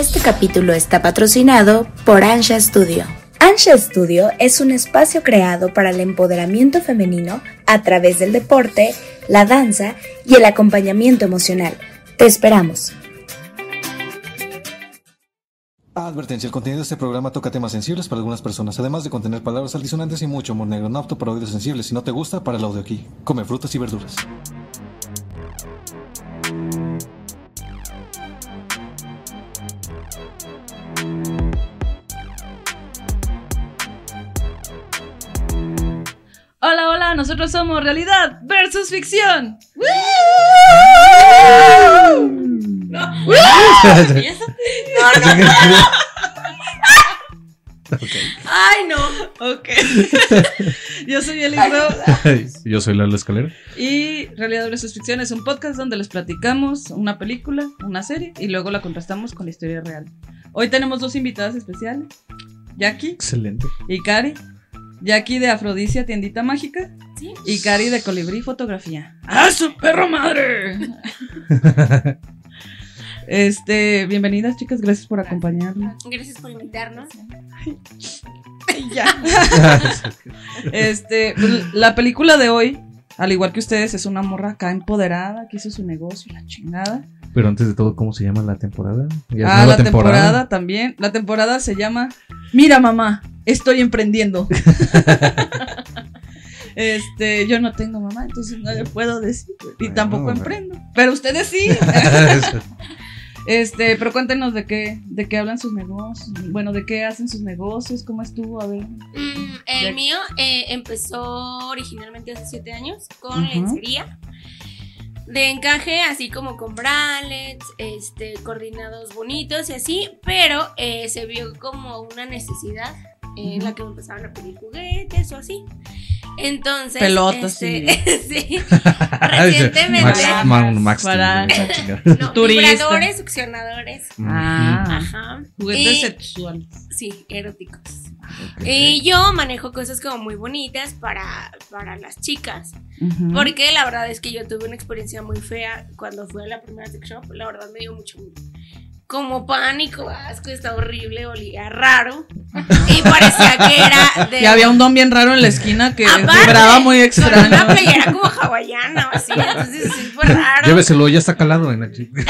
Este capítulo está patrocinado por Ansha Studio. Ansha Studio es un espacio creado para el empoderamiento femenino a través del deporte, la danza y el acompañamiento emocional. Te esperamos. Advertencia, el contenido de este programa toca temas sensibles para algunas personas, además de contener palabras altisonantes y mucho humor negro, no apto para oídos sensibles. Si no te gusta, para el audio aquí. Come frutas y verduras. Hola, hola, nosotros somos Realidad versus Ficción. Ay, no. Ok. Yo soy Eliseo Yo soy Lalo Escalera. y Realidad versus Ficción es un podcast donde les platicamos una película, una serie y luego la contrastamos con la historia real. Hoy tenemos dos invitadas especiales, Jackie Excelente. y Cari. Jackie de Afrodisia Tiendita Mágica Sí. y Cari de Colibrí Fotografía. ¡Ah, su perro madre! Este, bienvenidas chicas, gracias por acompañarnos. Gracias por invitarnos. Ya. Este, pues, la película de hoy, al igual que ustedes, es una morra acá empoderada, que hizo su negocio, la chingada. Pero antes de todo, ¿cómo se llama la temporada? ¿Ya es Ah, la temporada? también. La temporada se llama Mira mamá, estoy emprendiendo. Este, yo no tengo mamá, entonces no le puedo decir. Y Bueno, tampoco bueno. emprendo. Pero ustedes sí. Este, pero cuéntenos de qué, de qué hablan sus negocios. Bueno, de qué hacen sus negocios, cómo estuvo, a ver. Mm, el Ya- mío eh, empezó originalmente hace siete años con lencería de encaje, así como con bralets, este, coordinados bonitos y así, pero eh, se vio como una necesidad en Ujú. la que me empezaban a pedir juguetes o así. Entonces, Pelotas, este, sí. Recientemente, Max, Ma- Max Para- no, vibradores, succionadores. Ah, Ajá. juguetes Y- sexuales. Sí, eróticos. Y yo manejo cosas como muy bonitas para, para las chicas. Porque la verdad es que yo tuve una experiencia muy fea cuando fui a la primera sex shop. La verdad me dio mucho como pánico, asco, estaba horrible, olía raro. Y parecía que era de. Y había un don bien raro en la esquina que Aparte, vibraba muy Con extraño. una playera como hawaiana o así. Entonces sí fue raro. Lléveselo, ya está calado en la chica.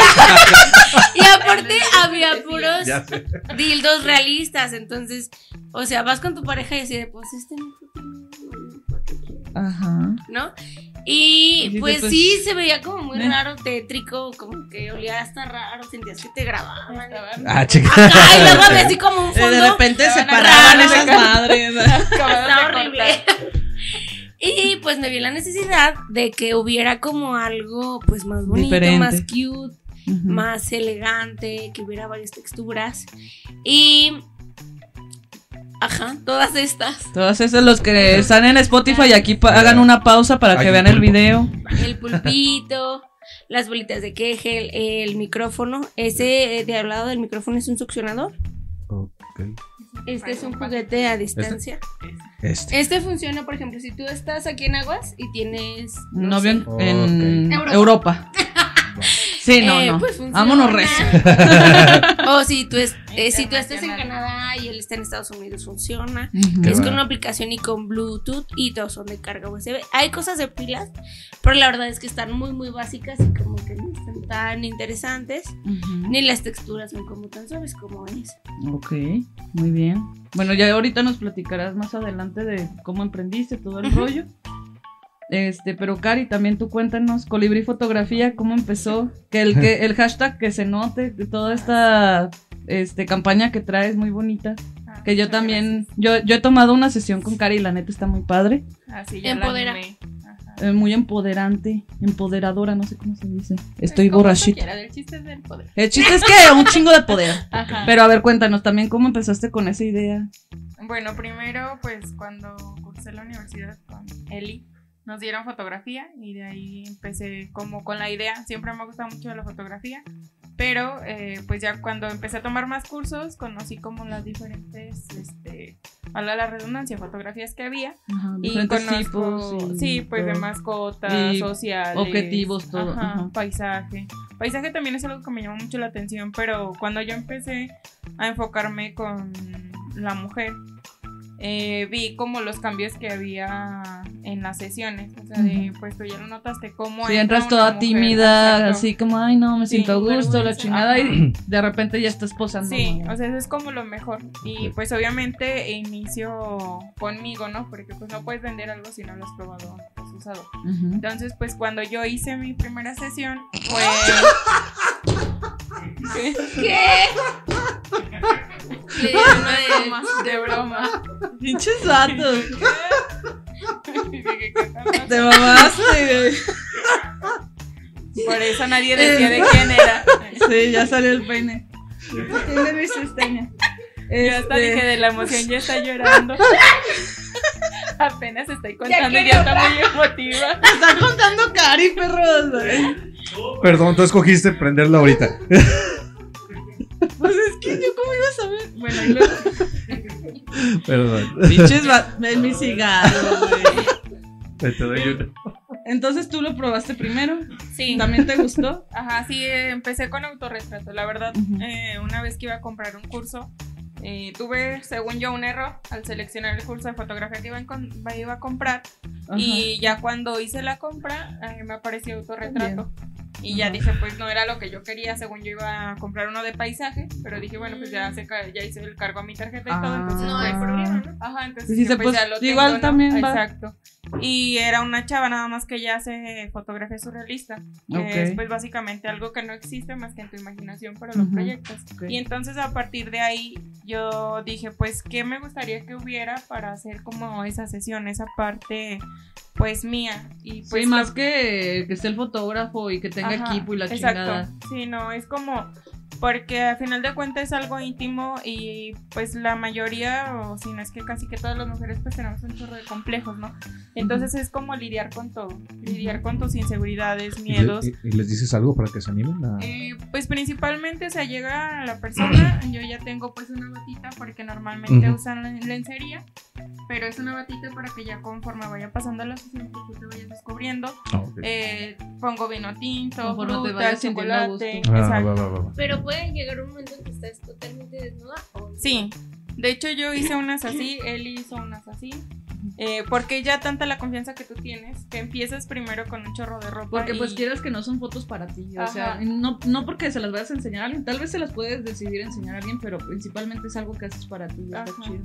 Y aparte había puros dildos realistas. Entonces, o sea, vas con tu pareja y así de, pues este no. Ajá. ¿no? Y pues, pues, sí, se veía como muy eh. raro, tétrico, como que olía hasta raro, sentías que te grababan. Ah, chica. Ajá, y luego había así como un Eh, fondo. de repente se paraban esas madres. Está horrible. Y pues me vi la necesidad de que hubiera como algo pues más bonito, Diferente. más cute, más elegante, que hubiera varias texturas. Y ajá, todas estas. Todos esos los que están en Spotify y aquí pa- hagan una pausa para que vean el video. El pulpito, las bolitas de queje, el, el micrófono. Ese eh, de al lado del micrófono es un succionador. Ok. Este es un juguete a distancia. Este. Este funciona, por ejemplo, si tú estás aquí en Aguas y tienes no novio sé, en. Europa. Sí, no, eh, no. pues. Vámonos recio. o si tú, es- eh, si tú estás en Canadá y él está en Estados Unidos, funciona. Es con una aplicación y con Bluetooth y todos son de carga USB. Hay cosas de pilas, pero la verdad es que están muy, muy básicas y como que no están tan interesantes. Ni las texturas son como tan suaves como es. Ok, muy bien. Bueno, ya ahorita nos platicarás más adelante de cómo emprendiste todo el rollo. Este, pero Cari, también tú cuéntanos, Colibrí Fotografía, cómo empezó, que el que el hashtag que se note, de toda esta este campaña que traes muy bonita. Que yo también, yo, yo he tomado una sesión con Cari y la neta está muy padre, Así ya Empodera. eh, muy empoderante, empoderadora, no sé cómo se dice. Estoy borrachita. El chiste es del poder. El chiste es que un chingo de poder. Ajá. Pero a ver, cuéntanos también cómo empezaste con esa idea. Bueno, primero, pues cuando cursé la universidad con Eli, nos dieron fotografía y de ahí empecé como con la idea. Siempre me ha gustado mucho la fotografía, pero eh, pues ya cuando empecé a tomar más cursos, conocí como las diferentes este, a la redundancia, fotografías que había. Ajá, Y conozco, tipos. sí, pues de mascotas, sociales. objetivos, todo, ajá, ajá. paisaje. Paisaje también es algo que me llamó mucho la atención, pero cuando yo empecé a enfocarme con la mujer, eh, vi como los cambios que había en las sesiones. O sea, de, pues tú ya lo notaste, cómo Si entra entras toda mujer, tímida, exacto. así como, ay, no, me Sí, siento a gusto, la chingada, Ajá. y de repente ya estás posando. Sí, ¿no? o sea, eso es como lo mejor. Y pues obviamente inicio conmigo, ¿no? Porque pues no puedes vender algo si no lo has probado, lo has usado. Ujú. Entonces, pues cuando yo hice mi primera sesión, fue... ¿Qué? ¿Qué? Le una broma, de broma. Pinches vatos. Dije, ¿qué tal? Te mamaste, güey. Por eso nadie decía de quién era. Sí, ya salió el peine. Tiene mi. Yo hasta Este, dije de la emoción ya está llorando. Apenas estoy contando ya está muy emotiva. Está contando Cari, perros. güey. Perdón, tú escogiste prenderla ahorita. Pues es que yo, ¿cómo iba a saber? Bueno, y luego. Perdón. Pinches. Ven mi cigarro, güey. Te doy una. Entonces tú lo probaste primero. Sí. ¿También te gustó? Ajá, sí, eh, empecé con autorretrato. La verdad, eh, una vez que iba a comprar un curso, eh, tuve, según yo, un error al seleccionar el curso de fotografía que iba, a iba a comprar. Ajá. Y ya cuando hice la compra, eh, me apareció autorretrato. Y ya Ajá. dije, pues no era lo que yo quería, según yo iba a comprar uno de paisaje, pero dije, bueno, pues ya, se, ca- ya hice el cargo a mi tarjeta y todo, Ah. entonces No hay pues, problema, ¿no? Ajá, entonces Sí, dije, se pues, pos- ya lo tengo, igual ¿no? también va. Exacto. Y era una chava nada más que ya hace fotografía surrealista, que Ok. es pues básicamente algo que no existe más que en tu imaginación, pero lo Ujú. proyectas. Ok. Y entonces a partir de ahí yo dije, pues, ¿qué me gustaría que hubiera para hacer como esa sesión, esa parte pues mía? Y pues sí, más lo- que que esté el fotógrafo y que tenga Ajá, equipo y la exacto. chingada. Sí, no, es como porque al final de cuentas es algo íntimo y pues la mayoría, o si no es que casi que todas las mujeres pues tenemos un chorro de complejos, ¿no? Entonces es como lidiar con todo, lidiar con tus inseguridades, ¿Y, le- miedos. y- y les dices algo para que se animen? a- Eh, pues principalmente, o sea, llega la persona, yo ya tengo pues una batita porque normalmente Ujú. usan len- lencería, pero es una batita para que ya conforme vaya pasando la sesión, pues tú te vayas descubriendo. Ah, ok. Eh, pongo vino tinto, fruta, chocolate. Ah, exacto. va, va, va, va. Pero puede llegar un momento en que estás totalmente desnuda o? Sí, de hecho yo hice unas así, él hizo unas así. eh, porque ya tanta la confianza que tú tienes que empiezas primero con un chorro de ropa. Porque pues y- quieras que no son fotos para ti, o Ajá. sea, no, no porque se las vayas a enseñar a alguien, tal vez se las puedes decidir enseñar a alguien, pero principalmente es algo que haces para ti, está chido.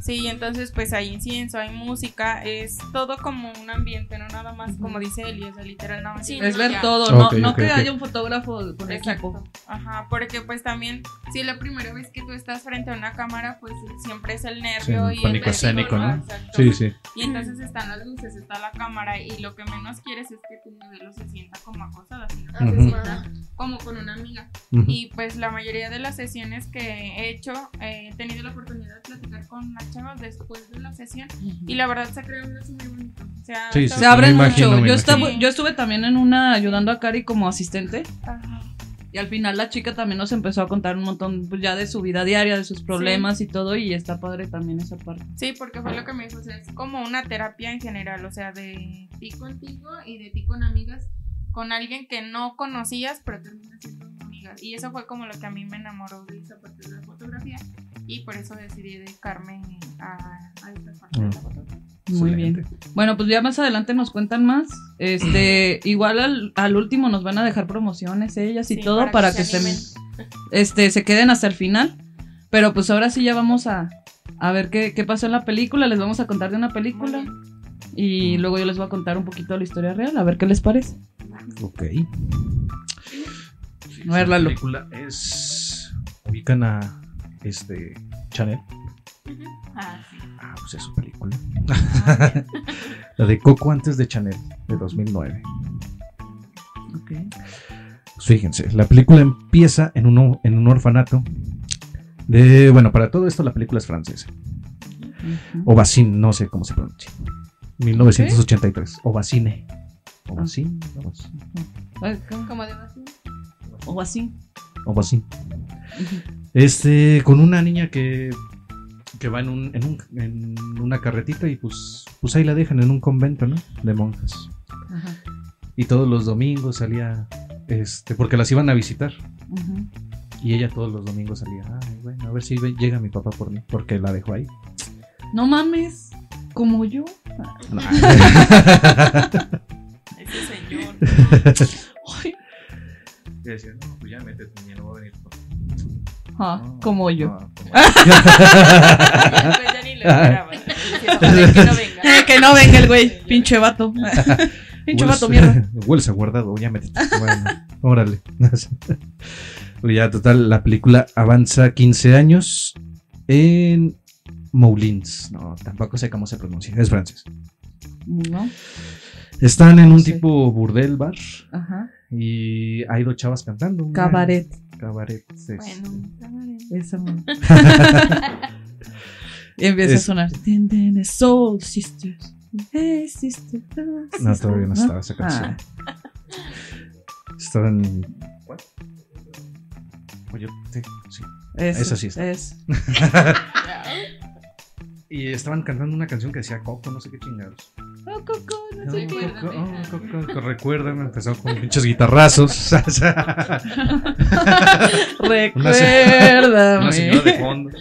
Sí, entonces pues hay incienso, hay música, es todo como un ambiente, no nada más como dice Eli, o sea, literal nada más. Sí, Es ver ya. todo, no, Ok, no que ok. haya un fotógrafo con Exacto. equipo. Ajá, porque pues también, si es la primera vez que tú estás frente a una cámara, pues siempre es el Sí, nervio el y pánico el escénico, ¿no? Exacto. Sí, sí. Y entonces están las luces, está la cámara y lo que menos quieres es que tu modelo se sienta como acosada, sino que Ujú. se sienta como con una amiga. Ujú. Y pues la mayoría de las sesiones que he hecho, eh, he tenido la oportunidad de platicar con las chavas después de la sesión y la verdad se crea un lazo muy bonito. O sea, Sí, sí, Se abren imagino, mucho. me Yo, imagino. estaba, yo estuve también en una ayudando a Cari como asistente Ajá. Y al final la chica también nos empezó a contar un montón pues, ya de su vida diaria, de sus problemas y todo y está padre también esa parte. Sí, porque fue lo que me dijo, o sea, es como una terapia en general, o sea, de ti contigo y de ti con amigas, con alguien que no conocías, pero termina siendo una amiga. Y eso fue como lo que a mí me enamoró de esa parte de la fotografía y por eso decidí dedicarme a, a esta parte de la fotografía. Muy bien. Bueno, pues ya más adelante nos cuentan más. Este, igual al, al último nos van a dejar promociones ellas y Sí, todo para para, que que, se se, este, se queden hasta el final. Pero pues ahora sí ya vamos a, a ver qué, qué pasó en la película. Les vamos a contar de una película. Y luego yo les voy a contar un poquito de la historia real, a ver qué les parece. Ok. A ver, Lalo. La película es. Ubican a. Este. Chanel. Ah, sí. Ah, pues es su película. la de Coco antes de Chanel, de 2009. Pues fíjense, la película empieza en un, en un orfanato. De, bueno, para todo esto la película es francesa. Ovacine, no sé cómo se pronuncia. 1983. Ovacine. Ovacine. Ovacine. Ay, ¿cómo? Como de vacío. O así. Ovacine. Este, con una niña que que va en, un, en, un- en una carretita y pues, pues ahí la dejan en un convento, ¿no? De monjas. Ajá. Y todos los domingos salía, este, porque las iban a visitar. Ujú. Y ella todos los domingos salía, ay, bueno, a ver si ve- llega mi papá por mí, porque la dejó ahí. No mames, como yo. Ese señor. Ay, Y decía, no, pues ya métete, no va a venir. Papá". ah, No, como yo. no, como- Después ya ni lo esperaba. Decía, "Ojalá que no venga. Eh, que no venga el güey, pinche vato. pinche vato, mierda. Hueles a guardado, ya métete. Bueno, órale. Pues ya, total, la película avanza 15 años en Moulins. No, tampoco sé cómo se pronuncia, es francés. No, Están en un sé. tipo burdel bar ajá. Y hay dos chavas cantando. una- Cabaret. Cabaret. sí. Bueno, Eso. y empieza Es- a sonar. Soul Sisters. Hey, sister. No, todavía no estaba esa canción. Ah, Estaba en. Oye, sí, sí. eso, Esa sí está. Es. Y estaban cantando una canción que decía Coco, no sé qué chingados. Oh, Coco, no No, sé qué. Coco, oh, Coco, Coco, recuérdame, empezó con pinches guitarrazos. Una Recuérdame. Una señora de fondo.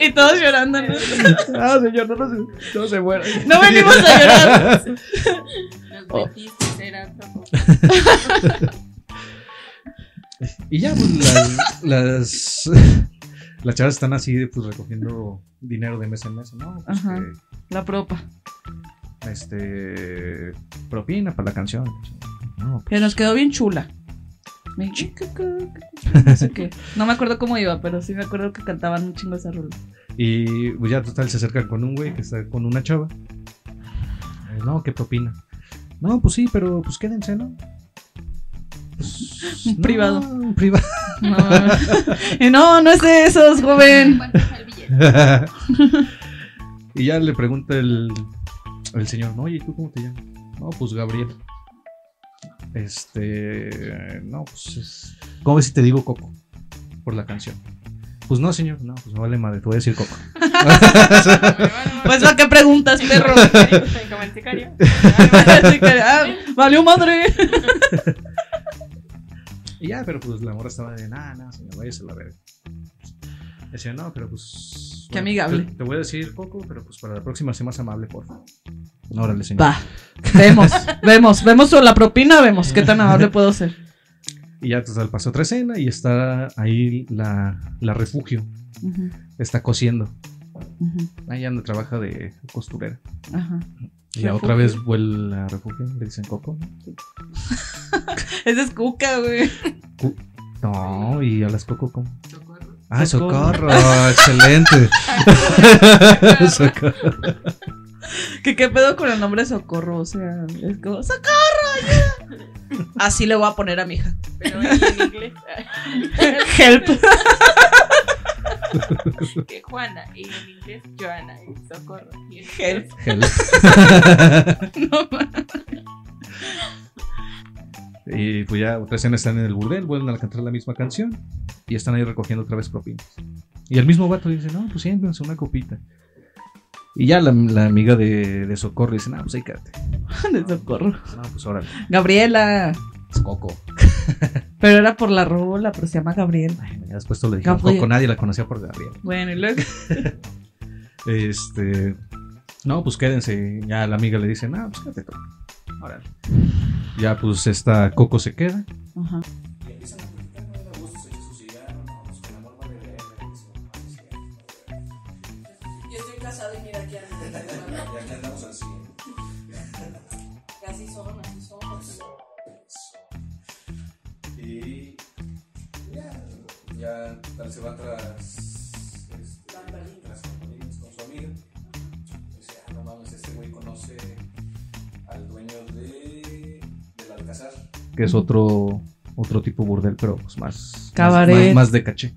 y todos llorando. ¿no? Ah, señor, no, no, se- no se muera. No venimos a llorar. Los betistas era otro poco. Y ya, pues las, las, las chavas están así, pues recogiendo dinero de mes en mes, ¿no? Pues Ajá. que, La propa. este, propina para la canción. No, Que nos quedó bien chula. Me- No sé qué. No me acuerdo cómo iba, pero sí me acuerdo que cantaban un chingo esa rola. Y pues ya total se acercan con un güey que está con una chava. Eh, no, ¿qué propina? No, pues sí, pero pues quédense, ¿no? Pues, Un no, privado. un privado. No, no, no es de esos, joven. Y ya le pregunta el, el señor, no, oye, ¿y tú cómo te llamas? No, pues Gabriel. Este, no, pues es... ¿Cómo ves si te digo Coco? Por la canción. Pues no, señor, no, pues no vale madre, te voy a decir Coco. Pues ¿para qué preguntas, perro? Ah, valió madre. Y ya, pero pues la morra estaba de, nada, nada, señor, váyase a la verga. Decía, no, pero pues... Qué amigable. Te, te voy a decir Coco, pero pues para la próxima sé más amable, por favor. Órale, señor. Va. Vemos, vemos, vemos la propina, vemos qué tan amable puedo ser. Y ya, total, pasó otra escena y está ahí la, la refugio. Está cosiendo. ujú, Ahí anda, trabaja de costurera. Ajá. Y ya otra vez vuelve a refugio, le dicen Coco. Esa es cuca, güey. Cu- No, y a las Coco, ¿cómo? Socorro. Ah, Socorro. socorro, excelente. Socorro. ¿Qué, ¿Qué pedo con el nombre Socorro? O sea, es como, ¡Socorro! ayuda! Así le voy a poner a mi hija. Pero en inglés. Help. Que Juana. Y en inglés, Joana. Y socorro. Y Help. Help. No, Y pues ya otra escena están en el burdel, vuelven a cantar la misma canción y están ahí recogiendo otra vez propinas. Y el mismo vato dice, no, pues siéntense una copita. Y ya la, la amiga de, de Socorro dice, no, pues ahí quédate. de Socorro. No, pues órale. Gabriela. Es Coco. Pero era por la rola, pero se llama Gabriel. Ay, después todo le dijeron Gabriel. Coco, nadie la conocía por Gabriel. Bueno, y luego. Este. No, pues quédense. Ya la amiga le dice, no, pues quédate tú. Órale. Ya pues esta Coco se queda. Ajá. Yo estoy casado y mira que Así son, así somos. Y ya, ya tal se va tras, Que es otro. Otro tipo burdel, pero pues más. Cabaret. Más, más de caché.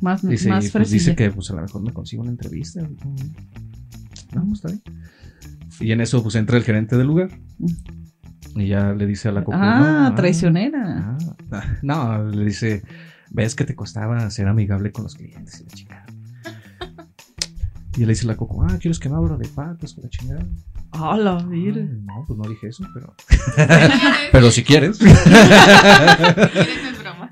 Más, Dice, más pues, dice que pues a lo mejor me consigo una entrevista. No, pues está bien. Y en eso pues entra el gerente del lugar. Y ya le dice a la Coco. Ah, no, traicionera. ah, ah, no, le dice. ves que te costaba ser amigable con los clientes y la chingada. Y le dice la Coco, ah, ¿quieres que me abra de patas con la chingada? A la Ah, virga. no, pues no dije eso, pero. pero si quieres. Eso es broma.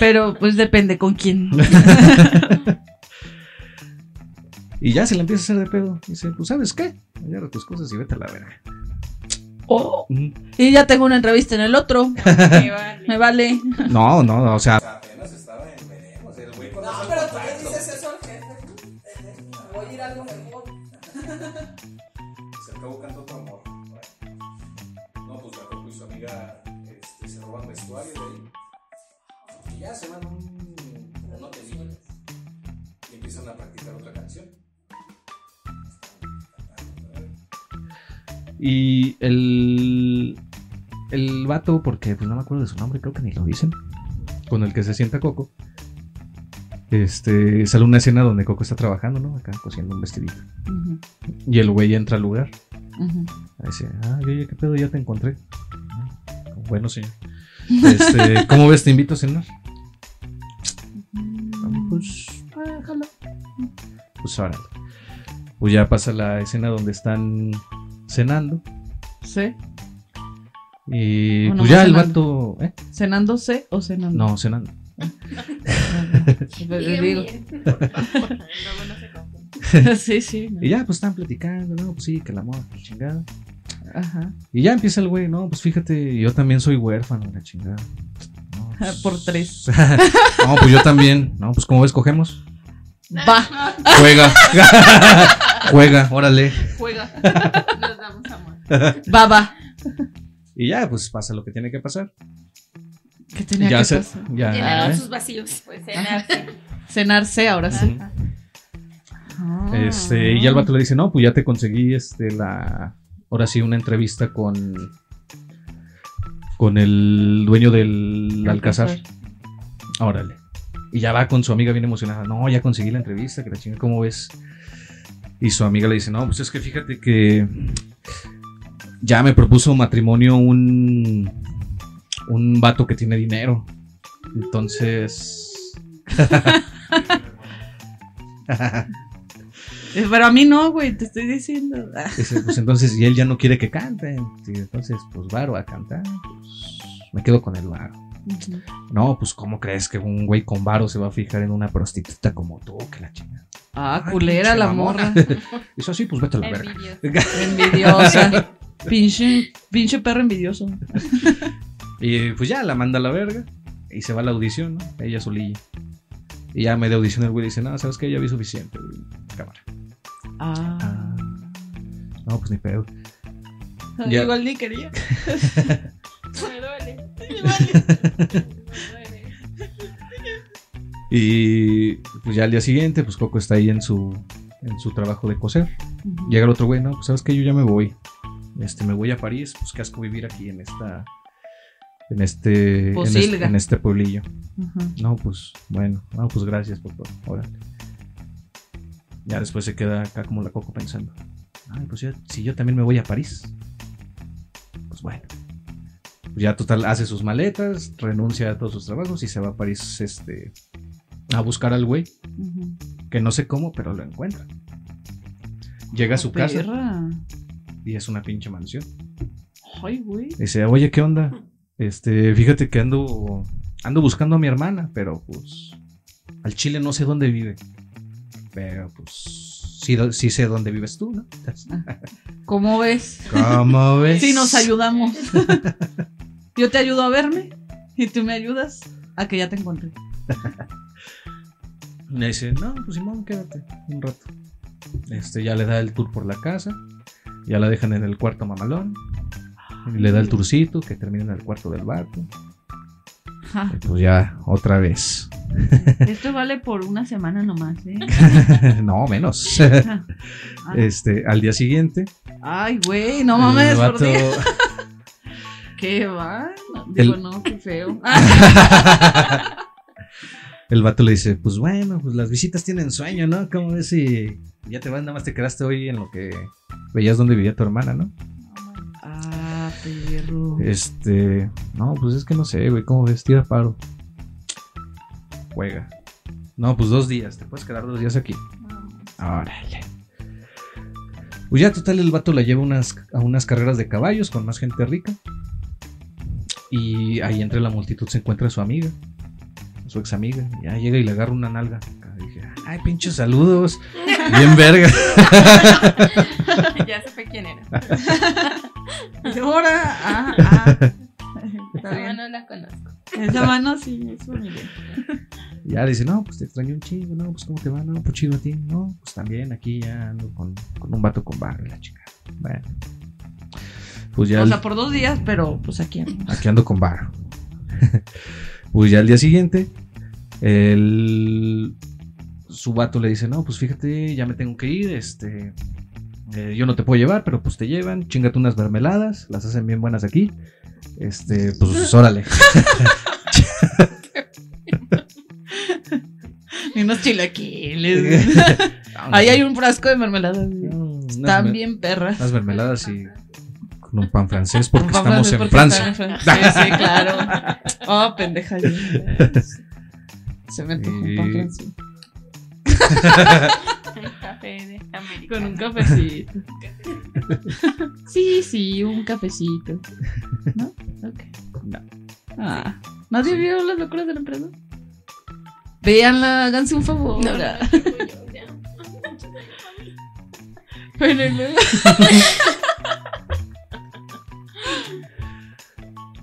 Pero pues depende con quién. y ya se le empieza a hacer de pedo. Dice, pues, ¿sabes qué? Agarra tus cosas y vete a la verga. Oh, Mm. y ya tengo una entrevista en el otro. Me vale. Me vale. No, no, o sea, Apenas estaba en veremos. El güey No, conoce pero ya se van un, un hotelillo. Y empiezan a practicar otra canción. y el. El vato, porque pues no me acuerdo de su nombre, creo que ni lo dicen. Con el que se sienta Coco. Este, sale una escena donde Coco está trabajando, ¿no? Acá cosiendo un vestidito. Y el güey entra al lugar. ujú. Dice, ah, oye, ¿qué pedo? Ya te encontré. Ah, Bueno, señor. Este, ¿cómo ves? Te invito a cenar. Ah, Pues, ah, jalo. Pues órale. Pues ya pasa la escena donde están cenando. ¿Sí? Y pues ya el cenando. vato. ¿Eh? ¿Cenándose o cenando? No, cenando. Pues, digo. no se confunde. sí, sí. Y ya, pues están platicando, ¿no? Pues sí, que la moda, que chingada. Ajá. Y ya empieza el güey, no, pues fíjate, yo también soy huérfano, la chingada. Por tres. no, pues yo también. No, pues como ves, cogemos. Va. Juega. Juega, órale. Juega. Nos damos amor. Va, va. Y ya, pues pasa lo que tiene que pasar. ¿Qué tenía ya que se, pasar? ya, Llenaron ¿eh? sus vacíos. Pues cenarse. Cenarse ahora sí. Ah. Este, y ya el vato le dice, no, pues ya te conseguí este la. Ahora sí, una entrevista con. Con el dueño del Alcázar. Órale. Y ya va con su amiga bien emocionada. No, ya conseguí la entrevista, que la chinga, ¿cómo ves? Y su amiga le dice, no, pues es que fíjate que ya me propuso matrimonio un, un vato que tiene dinero. Entonces... Eh, Pero a mí no, güey, te estoy diciendo. Ah, Dice, pues entonces, y él ya no quiere que canten. Sí, entonces, pues varo a cantar. Pues me quedo con el varo. No, pues ¿cómo crees que un güey con varo se va a fijar en una prostituta como tú? Que la chingada. Ah, Ay, culera la morra. Dice así, pues vete a la verga. Envidiosa. pinche, pinche perro envidioso. Y pues ya la manda a la verga. Y se va a la audición, ¿no? Ella solilla. Y ya a media audición el güey dice, no, sabes que ya vi suficiente. güey. Cámara. Ah. Ah. No, pues ni pedo. ya. Igual ni quería. Me duele. Me duele. Y pues ya al día siguiente, pues Coco está ahí en su, en su trabajo de coser. Ujú. Llega el otro güey, no, pues sabes que yo ya me voy. Este, me voy a París, pues qué asco vivir aquí en esta. En este. En este, en este pueblillo. No, pues, bueno, no, pues gracias por todo. Órale. Ya después se queda acá como la Coco pensando. Ay, pues ya, si yo también me voy a París. Pues bueno. Pues ya total hace sus maletas, renuncia a todos sus trabajos y se va a París este, a buscar al güey. Que no sé cómo, pero lo encuentra. Llega a su casa Perra. y es una pinche mansión. Ay, güey. Dice, oye, ¿qué onda? Este, fíjate que ando, ando buscando a mi hermana, pero pues al chile no sé dónde vive. Pero pues sí, sé dónde vives tú, ¿no? ¿Cómo ves? ¿Cómo ves? Sí, nos ayudamos. Yo te ayudo a verme y tú me ayudas a que ya te encontré. Le dice, no, pues Simón, quédate un rato. Este, ya le da el tour por la casa. Ya la dejan en el cuarto mamalón. Y le da el tourcito que termina en el cuarto del vato. Pues ya, otra vez. Esto vale por una semana nomás, ¿eh? no, menos. Ah, este, al día siguiente. Ay, güey, no mames, vato-. ¿Qué va? Digo, El- no, qué feo. El vato le dice, pues bueno, pues las visitas tienen sueño, ¿no? ¿Cómo ves si ya te vas, nada más te quedaste hoy en lo que veías dónde vivía tu hermana, ¿no? Ah. Este, no, pues es que no sé, güey, ¿cómo ves? Tira paro. juega. No, pues dos días, te puedes quedar dos días aquí. Órale. Pues ya total el vato la lleva unas, a unas carreras de caballos con más gente rica. Y ahí entre la multitud se encuentra su amiga, su ex amiga. Ya llega y le agarra una nalga. Dije, ay, pinches saludos. Bien verga. ya supe quién era. Y ahora, ah, ah. Está No, bien. no la conozco. Esa mano sí es familiar. Ya le dice, no, pues te extraño un chingo, no, pues cómo te va, no, pues chido a ti, no, pues también aquí ya ando con, con un vato con barrio, la chica. Bueno. Pues ya O sea, por dos días, pero pues aquí. ando. aquí ando con barro. pues ya al día siguiente, el, su vato le dice, no, pues fíjate, ya me tengo que ir, este, eh, yo no te puedo llevar, pero pues te llevan, chingate unas mermeladas, las hacen bien buenas aquí, este, pues órale. Y unos chilaquiles. Ahí hay un frasco de mermelada. Unas Están bien perras. Unas mermeladas y con un pan francés porque pan estamos francés en porque Francia. están en Francia. Sí, sí, claro. Oh, pendeja. Se me antojó un pan francés. Un café de América. Con un cafecito. Sí, sí, un cafecito. ¿No? Ok. No. Ah, ¿Nadie vio las locuras del emperador? Véanla, háganse un favor. No, no. Bueno, y luego-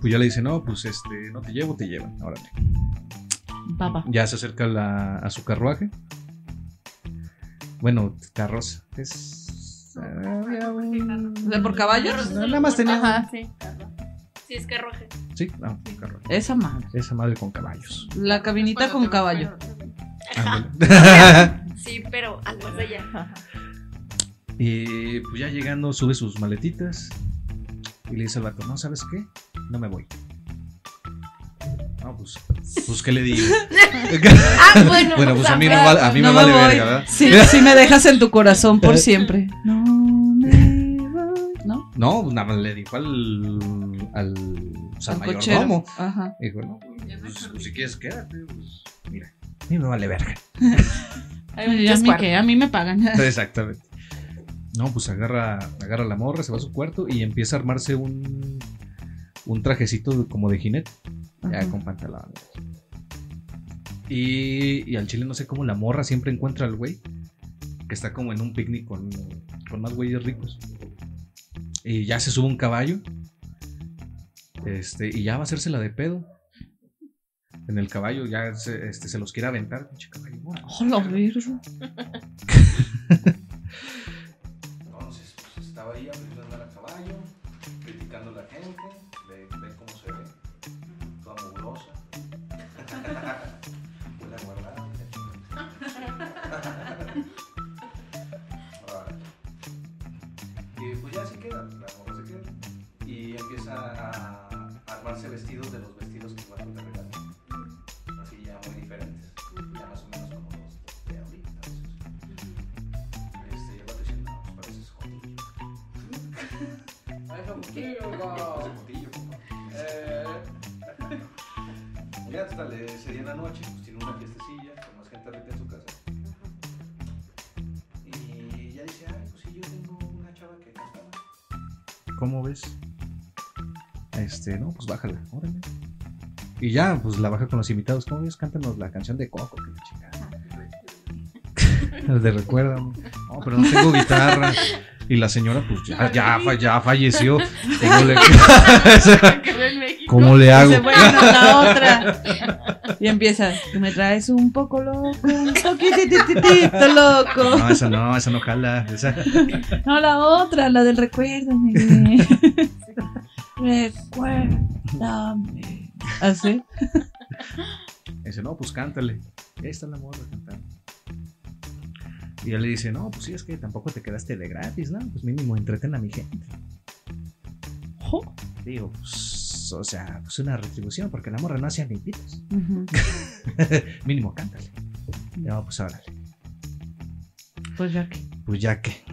Pues ya le dice, no, pues este, no te llevo, te llevan. Órale. Papá. Ya se acerca la- a su carruaje. Bueno, carroza. Es. había un- O sea, por caballos. No, nada más tenía. Ajá, sí. Sí, es carruaje. Sí, no, carruaje. Esa madre. Esa madre con caballos. La cabinita con caballo. Sí, pero al más allá. y pues ya llegando, sube sus maletitas. Y le dice al vato, no, ¿sabes qué? No me voy. No, pues, pues ¿qué le digo? Ah, bueno. bueno, pues a mí, no sabrá. vale, a mí No me vale voy. verga, ¿verdad? Sí, sí me dejas en tu corazón por siempre. No me voy. ¿No? No, pues nada más le dijo al, al, pues, al Al cochero. mayordomo. Ajá. Dijo, no, pues, pues, si quieres quédate, pues mira, a mí me vale verga. Ay, a mí qué, a mí me pagan. Exactamente. No, pues agarra, agarra la morra, se va a su cuarto y empieza a armarse un, un trajecito de- como de jinete, ya Ajá. con pantalón. Y, y al chile no sé cómo la morra siempre encuentra al güey que está como en un picnic con, con más güeyes ricos. Y ya se sube un caballo. Este, y ya va a hacerse la de pedo. En el caballo ya se, este, se los quiere aventar, pinche caballo. Oh, la verga. Y ya, pues la baja con los invitados. ¿Cómo ves? Cántanos la canción de Coco, que la chingada. de recuerda. No, pero no tengo guitarra. Y la señora, pues ya, ya, fa- ya falleció. ¿Cómo le, ¿Cómo le hago? Dice, bueno, la otra. Y empieza, tú me traes un poco loco, un poquititito loco. No, esa no, esa no jala. Esa. No, la otra, la del recuérdame. Recuérdame. ¿Así? Dice, no, pues cántale. Y ahí está la morra cantando. Y él le dice, no, pues sí, es que tampoco te quedaste de gratis, ¿no? Pues mínimo entreten a mi gente. Digo, pues, o sea, pues una retribución, porque la morra no hacía ni pitos. Mínimo cántale. No, pues órale. Pues ya que. Pues ya que.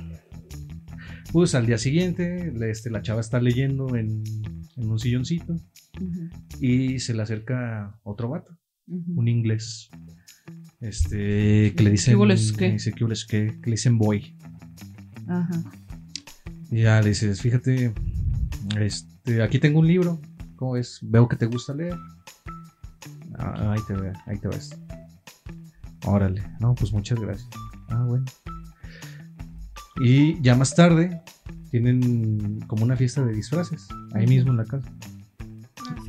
Pues al día siguiente, este, la chava está leyendo en, en un silloncito Y se le acerca otro vato. Un inglés. Este, que le dicen. ¿Qué? Dice, ¿qué hules qué? Que le dicen boy. Ajá. Y ya le dices, fíjate, este, aquí tengo un libro. ¿Cómo es? Veo que te gusta leer. Ah, ahí te ve, ahí te ves. Órale, no, pues muchas gracias. Ah, bueno. Y ya más tarde tienen como una fiesta de disfraces, ahí mismo en la casa.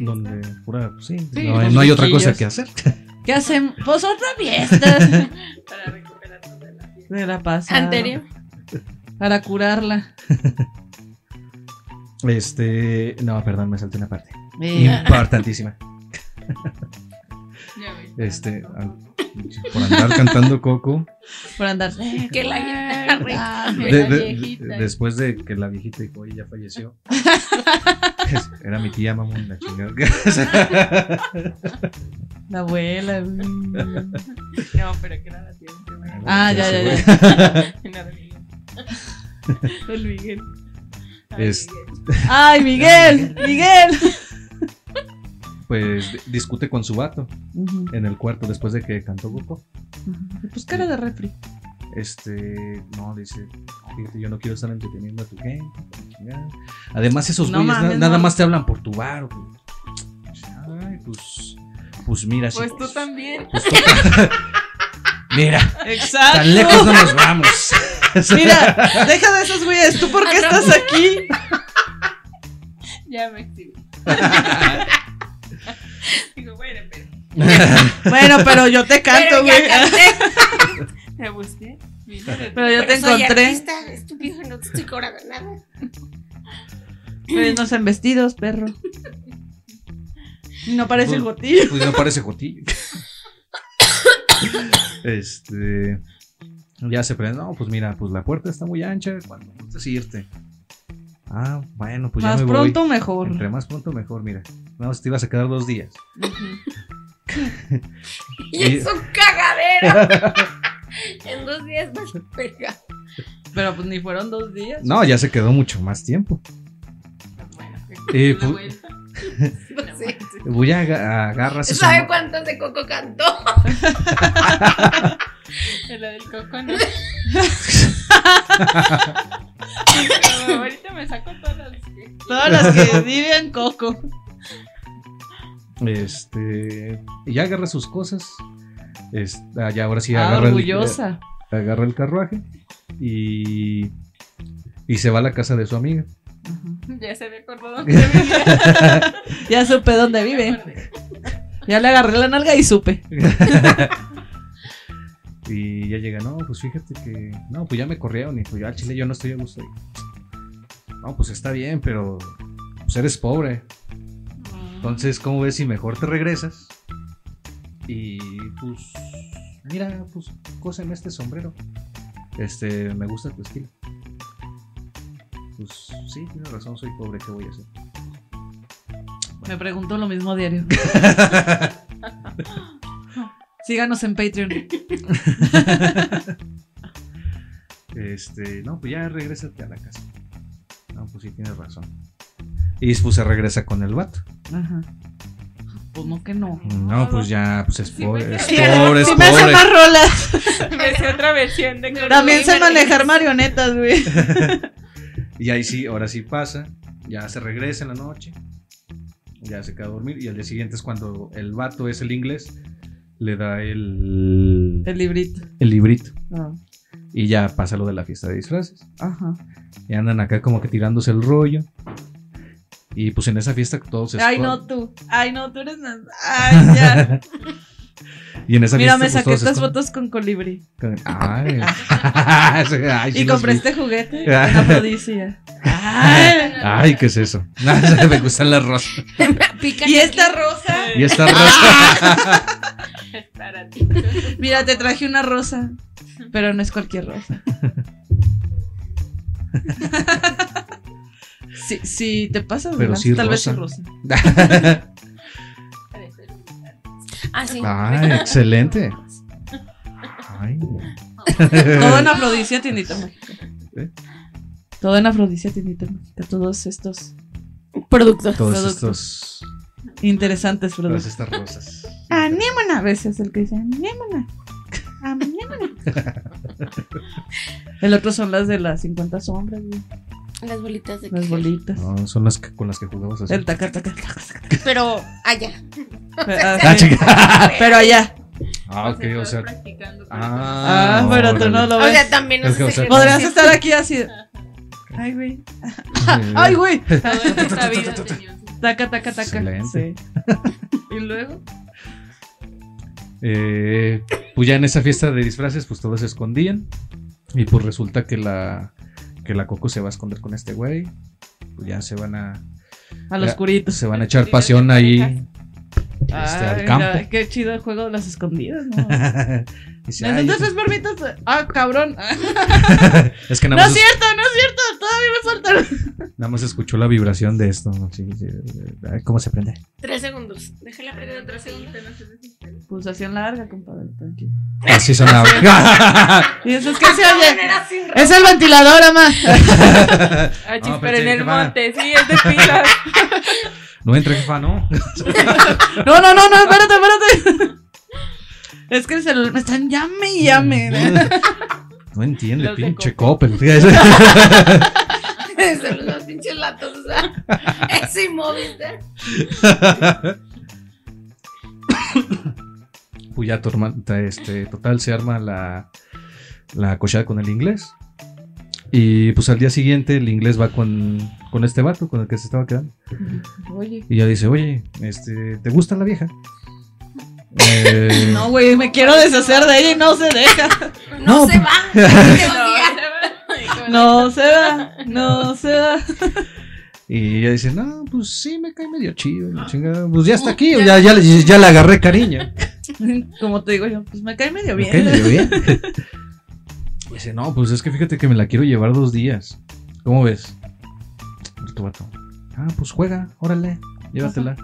Donde pura, pues sí, Sí, no, hay otra cosa que hacer. ¿Qué hacen? Pues otra fiesta. Para recuperarnos de la fiesta. de la pasada. Anterior. Para curarla. Este, no, perdón, me salté una parte. Eh, Importantísima. Este, por andar cantando Coco. por andar. Que la guitarra. Ah, De- la de- viejita. después de que la viejita dijo, oye, ya falleció. Era mi tía, mamón, la chingada. La abuela. No, pero que era la tía. Ah, ya, ya, ya. No, de Miguel. El Miguel. Ay, Es- Miguel. Ay, Miguel, Miguel. Pues discute con su vato en el cuarto después de que cantó Coco. ujú. Pues cara de refri. Este, no, dice, fíjate, yo no quiero estar entreteniendo a tu gente. Además, esos No güeyes na- nada no. más te hablan por tu bar. güey. Ay, pues, pues mira, Pues tú también. pues tú- mira, Exacto. tan lejos no nos vamos. Mira, deja de esos güeyes. ¿Tú por qué estás aquí? Ya me exhibí. Digo, bueno, pero. Bueno, pero yo te canto, Pero güey. Te busqué. Pero yo te soy encontré. artista, estúpido, no te estoy cobrando nada. No en vestidos, perro. No parece el botillo. Pues no parece Jotillo. este. Ya se prende. No, pues mira, pues la puerta está muy ancha. Cuando gustes irte. Ah, bueno, pues Más ya me pronto, voy. mejor. Entre más pronto, mejor, mira. No, si te ibas a quedar dos días. Y- es un cagadero. en dos días más pega. Pero pues ni fueron dos días. No, ya se quedó mucho más tiempo. Bueno, Eh, la pues- vuelta. No sé. Voy a aga- agarrar ¿Sabe cuántos de Coco cantó? Es la del coco, ¿no? Pero ahorita me saco todas las que. Todas las que viven Coco. Este. Y ya agarra sus cosas. Es- ah, ya ahora sí Ah, agarra el- orgullosa. agarra el carruaje y, y se va a la casa de su amiga. Ya se me acordó dónde vivía. Ya supe dónde vive. Ya le agarré la nalga y supe. Y ya llega, no, pues fíjate que, no, pues ya me corrieron y pues yo al chile yo no estoy a gusto ahí. No, pues está bien, pero pues eres pobre. Entonces, ¿cómo ves si mejor te regresas? Y pues, mira, pues cóseme este sombrero. Este, me gusta tu estilo. Pues sí, tienes razón, soy pobre, ¿qué voy a hacer? Me pregunto lo mismo diario. Síganos en Patreon. Este, no, pues ya regrésate a la casa. No, pues sí, tienes razón. Y pues se regresa con el vato. Ajá. Pues no que no. No, pues ya, pues es pobre, me- es pobre, es Sí me hace pobre. más rolas. Me sé otra versión de. También sé manejar marionetas, güey. Y ahí sí, ahora sí pasa. Ya se regresa en la noche. Ya se queda a dormir. Y al día siguiente es cuando el vato es el inglés. Le da el, El librito. el librito. Ah, Y ya pasa lo de la fiesta de disfraces. Ajá. Y andan acá como que tirándose el rollo. Y pues en esa fiesta todos se Ay, no tú. Ay, no, tú eres. na- Ay, ya. Y en esa Mira, me pues, saqué estas esconden. fotos con colibrí. Con- Ay. Ay, sí Y compré vi. este juguete en afrodisia. Ay. Ay, ¿qué es eso? me gustan las rosas. Y esta rosa. Y esta rosa. Es para ti. Mira, te traje una rosa. Pero no es cualquier rosa. Si, si te pasas, Pero ¿verdad? sí tal vez sí rosa. Ah, sí. Excelente. Ay. Todo en afrodisia, tiendita mágica. ¿Eh? Todo en afrodisia, tiendita mágica. Todos estos Productos. Todos Productos. estos. interesantes Todas productos. estas rosas. Anémona. A veces el que dice anémona. Anémona. El otro son las de las 50 sombras, güey. Las bolitas de Las que- bolitas. No, son las que- con las que jugabas así. El taca, taca, taca. Pero allá. Ah, Ah, chica. Pero allá. Ah, ok, o sea. Ah, Ah, pero tú no lo O ves. sea, también Es no que, o sé sea, qué- Podrías estar aquí así. Ay, güey. Ay, güey. Taca, taca, taca. Excelente. Sí. Y luego. Eh, pues ya en esa fiesta de disfraces, pues todos se escondían. Y pues resulta que la, que la Coco se va a esconder con este güey. Pues ya se van a, A los curitos. se van a echar pasión ahí este, al campo. mira, qué chido el juego de las escondidas, ¿no? Dice, "Ay, Necesitas tres permitas. Ah, cabrón. es que No nada es más, cierto, no es cierto. Todavía me faltan. nada más escuchó la vibración de esto. sí, sí, ¿Cómo se prende? Tres segundos. Déjala prender tres segundos. Pulsación larga, compadre. Tranquilo. Así sonaba. Y eso es que se oye. Es el ventilador, ama. Ah, chis, No, pero en el monte, sí, es de pilas. no entra, jefa, no. No, no, no, no, espérate, espérate. Es que se lo- me están llame y llame. No entiende, Los pinche Coppel. Los pinches latos, o sea. Ese Movistar. pues ya este, total se arma la, la cochada con el inglés. Y pues al día siguiente el inglés va con, con este vato, con el que se estaba quedando. Oye. Y ya dice, oye, este, ¿te gusta la vieja? Eh, No, güey, me quiero deshacer de ella y no se deja. No, No, se va. Odia. No se va, no se va. Y ella dice, no, pues sí, me cae medio chido. chingada. Pues ya está aquí, ya, ya, le- ya le agarré cariño. Como te digo yo, pues me cae medio Me bien. cae medio bien. Y dice, no, pues es que fíjate que me la quiero llevar dos días. ¿Cómo ves? Y tu vato, Ah, pues juega, órale, llévatela.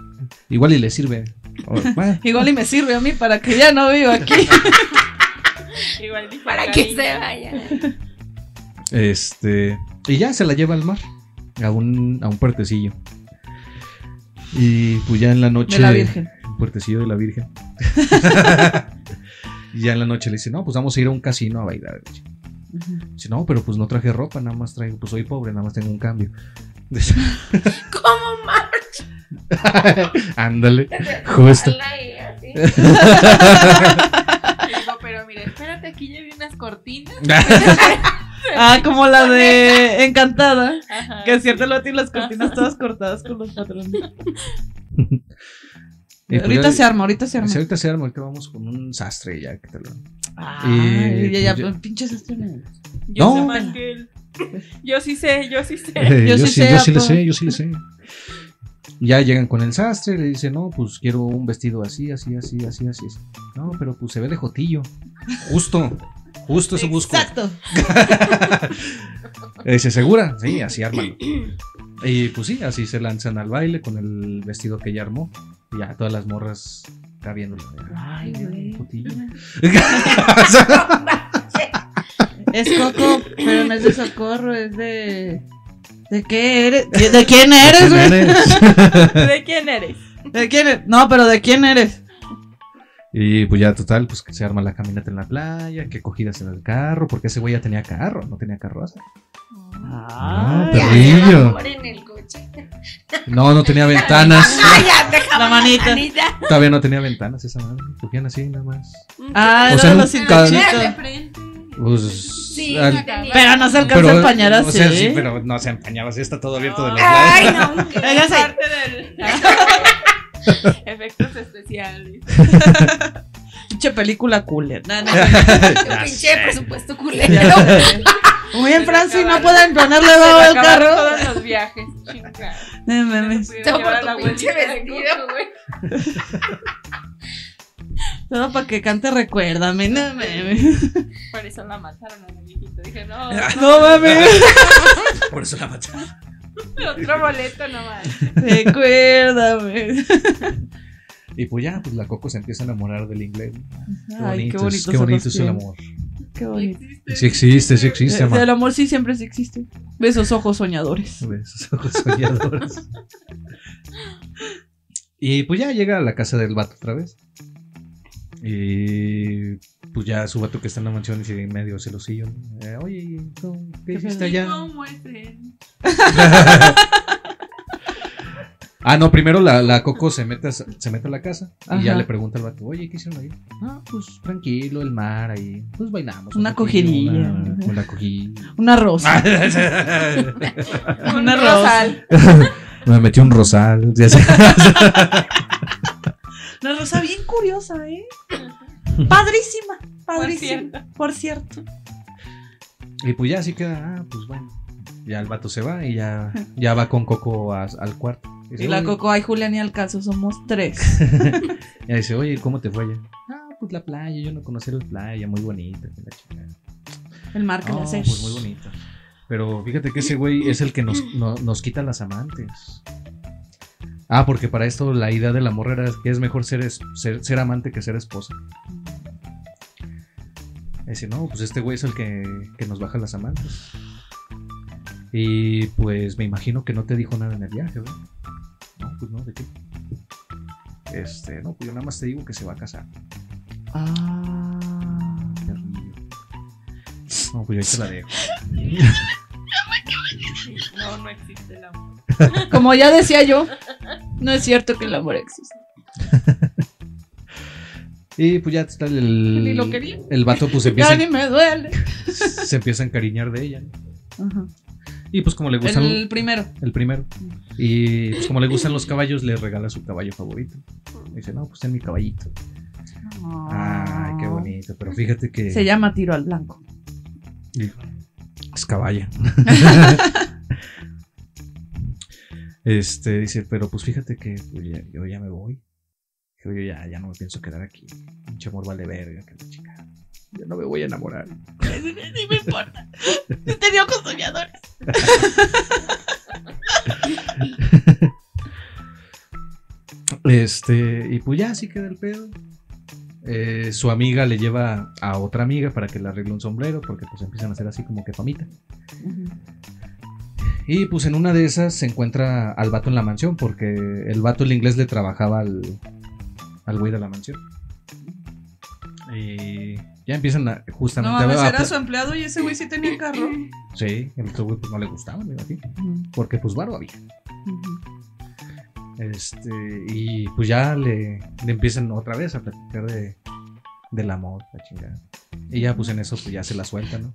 Igual y le sirve. Bueno, Igual y me sirve a mí para que ya no viva aquí. Igual dije, Para que se vaya. Este. Y ya se la lleva al mar. A un, a un puertecillo. Y pues ya en la noche. De la Virgen. Un puertecillo de la Virgen. y ya en la noche le dice, no, pues vamos a ir a un casino a bailar. Dice, no, pero pues no traje ropa, nada más traigo, pues soy pobre, nada más tengo un cambio. ¿Cómo más? Ándale, justo. Digo, pero mira, espérate, aquí ya vi unas cortinas. Ah, como la de Encantada. Ajá. Que es cierto, lo tiene las cortinas todas cortadas con los patrones. Ahorita ya- se arma, ahorita se arma. Sí, ahorita se arma, ahorita vamos con un sastre ya, que te lo. Ay, Y, ya, ya, pues, pues, pinches estrellas. Yo No. sé más que él. Yo sí sé, yo sí sé. Eh, Yo yo, sí sé, yo sí le sé, yo sí le sé. Ya llegan con el sastre, le dice, no, pues quiero un vestido así, así, así, así, así. así". No, pero pues se ve de jotillo. Justo, justo eso busco. Exacto. Le dice, ¿segura? Sí, así ármalo. Y pues sí, así se lanzan al baile con el vestido que ella armó. Y ya todas las morras cabiéndolo. Ay, güey. jotillo. Es Coco, pero no es de Socorro, es de. ¿De qué eres? ¿De quién eres, ¿Quién güey? eres? ¿De quién eres? ¿De quién eres? No, pero ¿de quién eres? Y pues ya total, pues que se arma la caminata en la playa, que cogidas en el carro, porque ese güey ya tenía carro, no tenía carroza. Ah, Ya, perrillo. No, no tenía ventanas. Déjame La manita. Todavía no tenía ventanas esa madre. Cogían así nada más. Ah, O sea, los Pues. Sí, al- no. Pero no se alcanza a empañar o así. sea, sí, pero no se empañaba así, está todo abierto de los Ay, lados. no. que- Ella se- Parte del. Efectos especiales. Pinche película cooler. No, no, Un pinche presupuesto culero. Muy en Francia y no pueden ponerle Se bajo le el acabaron carro. todos los viajes. Chingada. No mames. Todo por tu pinche vestido. Güey. Todo para que cante Recuérdame. No mames. Por eso la mataron a la viejita. Dije, no, No mames. Por eso la mataron. otro boleto nomás. Recuérdame. Y pues ya, pues la Coco se empieza a enamorar del inglés. Qué Ay, qué bonito, es, bonito qué bonito es el amor. Qué bonito. Sí existe, sí existe, Eh, amor. El amor sí siempre sí existe. Ve esos ojos soñadores. Esos ojos soñadores. y pues ya llega a la casa del vato otra vez. Y pues ya su vato que está en la mansión y sigue en medio celosillo. Eh, Oye, ¿cómo- ¿qué hiciste allá? ¿Cómo es él? Ah, no, primero la, la Coco se mete, a, se mete a la casa y ya le pregunta al vato, oye, ¿qué hicieron ahí? Ah, pues tranquilo, el mar ahí. Pues bailamos. un Una cogidilla. Una, una cogidilla. Una rosa. Un Una rosa. rosal. Me metí un rosal. Una rosa bien curiosa, ¿eh? Padrísima. Padrísima. cierto. Por cierto. y pues ya así queda, ah, pues bueno. Ya el vato se va y ya, ya va con Coco a- al cuarto. Dice, Y la Coco, ay, Julián y al caso, somos tres. Ya dice, oye, ¿cómo te fue allá? Ah, pues la playa, yo no conocí la playa, muy bonita. la chingada". El mar que le hace. pues muy bonita. Pero fíjate que ese güey es el que nos, no- nos quita las amantes. Ah, porque para esto la idea del amor era que es mejor ser, ser, ser amante que ser esposa. Dice, no, pues este güey es el que, que nos baja las amantes. Y pues me imagino que no te dijo nada en el viaje, ¿verdad? No, pues no, ¿de qué? Este, no, pues yo nada más te digo que se va a casar. Ah. No, pues yo ahí te la dejo. No, no existe el amor. Como ya decía yo, no es cierto que el amor existe. Y pues ya está el. Ni lo quería. El vato pues empieza, Ya ni me duele. se empieza a encariñar de ella. ¿no? Ajá. Y pues como le gustan. El primero. El primero. Y pues como le gustan los caballos, le regala su caballo favorito. Dice, no, pues ten mi caballito. Ay, qué bonito. Pero fíjate que. Se llama tiro al blanco. Es caballa. Este, dice, pero pues fíjate que pues, ya- yo ya me voy. Yo ya, ya no me pienso quedar aquí. Pinche amor vale verga, que la chica. Yo no me voy a enamorar. Ni me importa. He tenido con soñadores. Este, y pues ya así queda el pedo. Eh, su amiga le lleva a otra amiga para que le arregle un sombrero, porque pues empiezan a hacer así como que famita. Y pues en una de esas se encuentra al vato en la mansión, porque el vato el inglés le trabajaba al, al güey de la mansión. Y ya empiezan a, No justamente mames, a- era su empleado y ese güey sí tenía carro. Sí, el otro güey pues no le gustaba, me imagino. Porque pues varo había. Este, y pues ya le, le empiezan otra vez a platicar de, del amor, la chingada. Y ya pues en eso pues ya se la suelta, ¿no?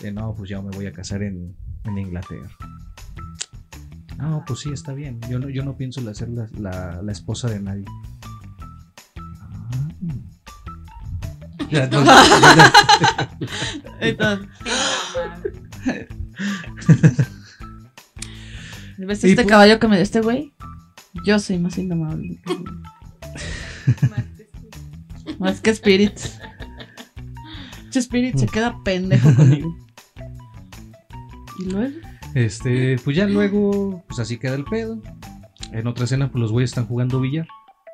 De no, pues ya me voy a casar en, en Inglaterra. No, pues sí, está bien. Yo no, yo no pienso ser la, la- la esposa de nadie. Ah. ¿Ves este pu- caballo que me dio este güey? Yo soy más indomable. Más que Spirit. Spirit se queda pendejo conmigo. Y luego. Este, pues ya luego, pues así queda el pedo. En otra escena, pues los güeyes están jugando billar,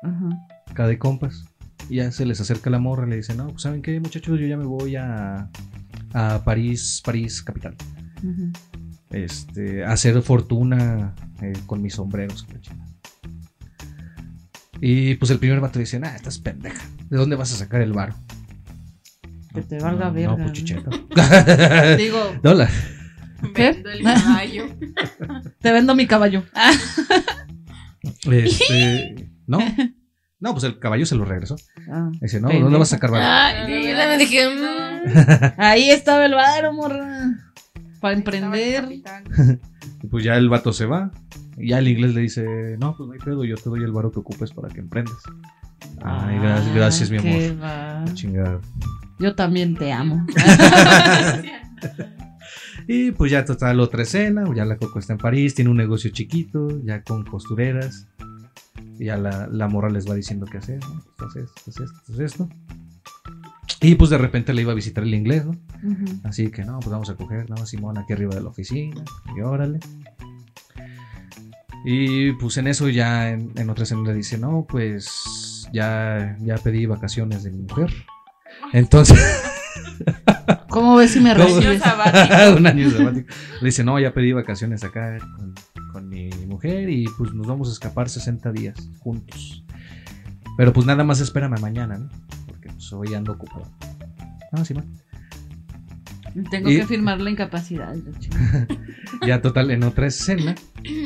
Ajá. acá de compas. Y ya se les acerca la morra y le dice, no, pues saben qué, muchachos, yo ya me voy a, a París, París, capital. Ujú. Este, a hacer fortuna eh, con mis sombreros. que la chingada". Y pues el primer vato dice, nah, estás pendeja. ¿De dónde vas a sacar el varo? Que te valga no, verga, No, ¿no? pues chicheto. Digo, No, la- ¿Qué? Vendo el caballo. te vendo mi caballo. Ah, este, no. No, pues el caballo se lo regresó. ah. Dice, no, Pendeja. ¿dónde vas a sacar varo? Ay, yo también dije, mm, Ahí estaba el varo, morra. Para emprender. Y pues ya el vato se va. Y ya el inglés le dice, no, pues no hay pedo, yo te doy el varo que ocupes para que emprendas. Ay, gracias, gracias mi Ah, amor. Chingada. Yo también te amo. Y pues ya total otra escena, ya la Coco está en París, tiene un negocio chiquito, ya con costureras. Y ya la, la morra les va diciendo qué hacer, ¿no? Pues, esto, esto, esto. Y pues de repente le iba a visitar el inglés, ¿no? Así que no, pues vamos a coger, no, Simón aquí arriba de la oficina, y órale. Y pues en eso ya en, en otra escena le dice, no, pues ya, ya pedí vacaciones de mi mujer. Entonces, ¿Cómo ves si me recibes? Un año sabático. Le dice, no, ya pedí vacaciones acá con, con mi mujer y pues nos vamos a escapar 60 días juntos. Pero pues nada más espérame mañana, ¿no? Porque pues, hoy ando ocupado. Ah, sí, man. Tengo Y- que firmar la incapacidad. Ya total, en otra escena,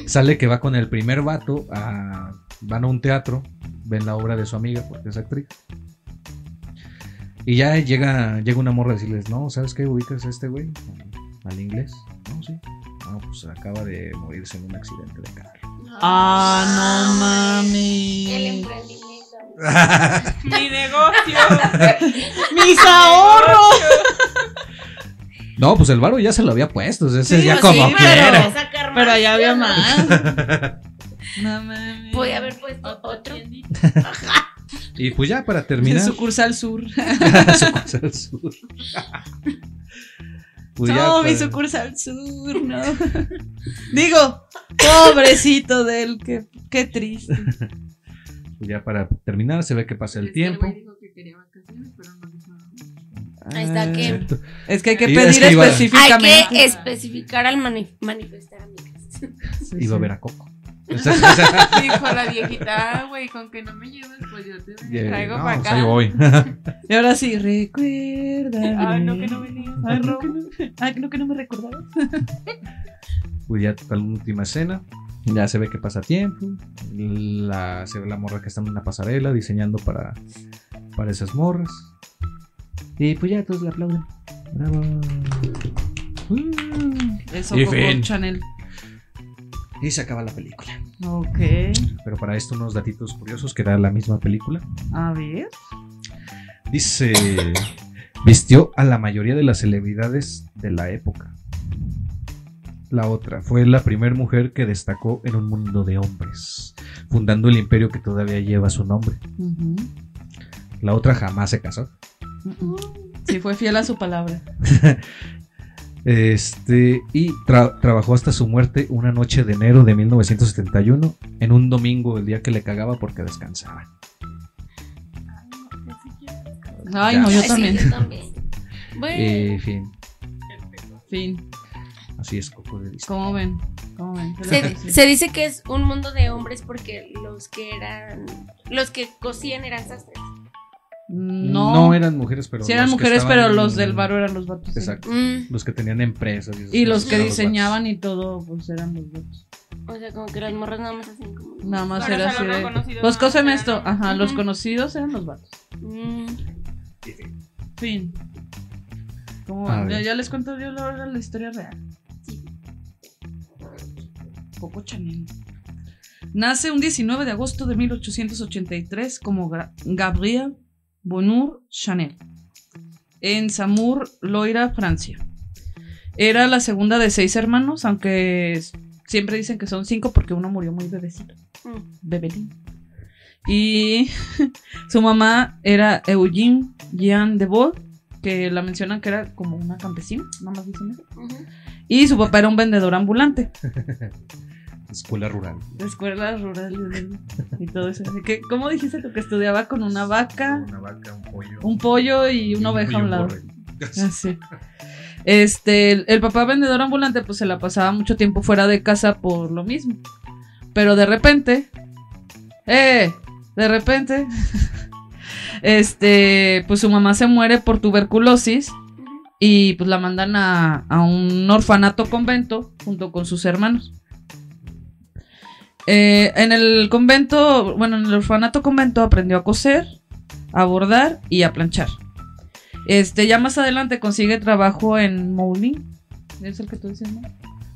sale que va con el primer vato a. Van a un teatro, ven la obra de su amiga, porque es actriz. Y ya llega, llega una morra a decirles, no, ¿sabes qué? ¿Ubicas a este güey? Al inglés. No, sí. No, pues acaba de morirse en un accidente de carro. ah, no El mami. emprendimiento. Mi negocio. ¡Mis ahorros! No, pues el varo ya se lo había puesto. ese Sí, ya pues como sí, quiera. pero-. Pero allá había más. No mami. Podía haber puesto otro. Y pues ya para En terminar. sucursal sur. Sucursal sur. Pues no, mi sucursal sur, no. Digo, pobrecito de él, qué, qué triste. pues ya para terminar, se ve que pasa el tiempo. Ahí está que- Es que hay que pedir es que iba- Hay específicamente. que especificar al mani- manifestar, amigas. Sí, Iba a ver a Coco. O sea, o sea, Dijo la viejita, "Ah, güey, con que no me lleves, pues yo te traigo no, para pues acá. voy. Y ahora sí, recuerda. Ay, no, que no venías. Ay, no, que no, ay, no, que no me recordabas. Pues ya total última escena. Ya se ve que pasa tiempo. La, se ve la morra que está en una pasarela diseñando para, para esas morras. Y pues ya todos le aplauden. Bravo. Uh. Eso, Y fin. Chanel. Y se acaba la película. Ok. Pero para esto unos datitos curiosos que da la misma película. A ver. Dice, vistió a la mayoría de las celebridades de la época. La otra, fue la primera mujer que destacó en un mundo de hombres, fundando el imperio que todavía lleva su nombre. La otra jamás se casó. Sí, fue fiel a su palabra. Este, y tra- trabajó hasta su muerte una noche de enero de 1971, en un domingo, el día que le cagaba porque descansaba. Ay, no, yo Ay, sí, también. yo también. Bueno, Eh, fin, Fin. así es, Coco de Disney. ¿Cómo ven? ¿Cómo ven? ¿Qué les se, se dice que es un mundo de hombres porque los que eran. Los que cosían eran sastres. No. No eran mujeres, pero. Sí eran mujeres, pero los del barrio eran los vatos. sí. Exacto. Mm, Los que tenían empresas. esas Y los que diseñaban y todo, pues eran los vatos. o sea, como que las morras nada más hacen como. Nada más Pero, era así los de. Pues cóseme esto. Ajá, los conocidos eran los vatos. Mm, Fin. Ya, les cuento yo la, la historia real. Coco Chanel. Nace un 19 de agosto de 1883 como Gabriel Bonheur Chanel en Samur, Loira, Francia. Era la segunda de seis hermanos, aunque siempre dicen que son cinco porque uno murió muy bebecito, mm. bebelín. Y su mamá era Eugene Jean de Bod, que la mencionan que era como una campesina, nada más dicen eso. Y su papá era un vendedor ambulante Escuela rural. de escuelas rurales y todo eso. ¿Cómo dijiste tú que estudiaba con una vaca, Una vaca, un pollo. un pollo y una oveja a un lado? Así. Este, el, el papá vendedor ambulante pues se la pasaba mucho tiempo fuera de casa por lo mismo. Pero de repente, eh, de repente, este, pues su mamá se muere por tuberculosis y pues la mandan a, a un orfanato convento junto con sus hermanos. Eh, en el convento, bueno, en el orfanato convento aprendió a coser, a bordar y a planchar. Este, ya más adelante consigue trabajo en Moulin. ¿Es el que tú dices, no?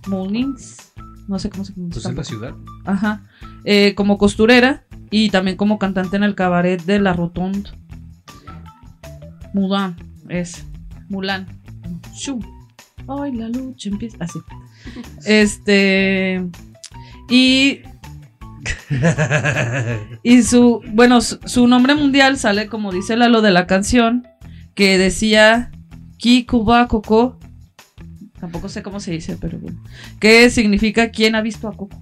Moulins. No sé cómo se pronuncia. Pues la tampoco. ciudad. Ajá. Eh, como costurera y también como cantante en el cabaret de La Rotonde. Mulan es. Mulan. Shum. Ay, la lucha empieza. Así. Este. Y. Y su. Bueno, su, su nombre mundial sale como dice Lalo de la canción. Que decía. Ki Kuba Coco. Tampoco sé cómo se dice, pero bueno. Que significa quién ha visto a Coco.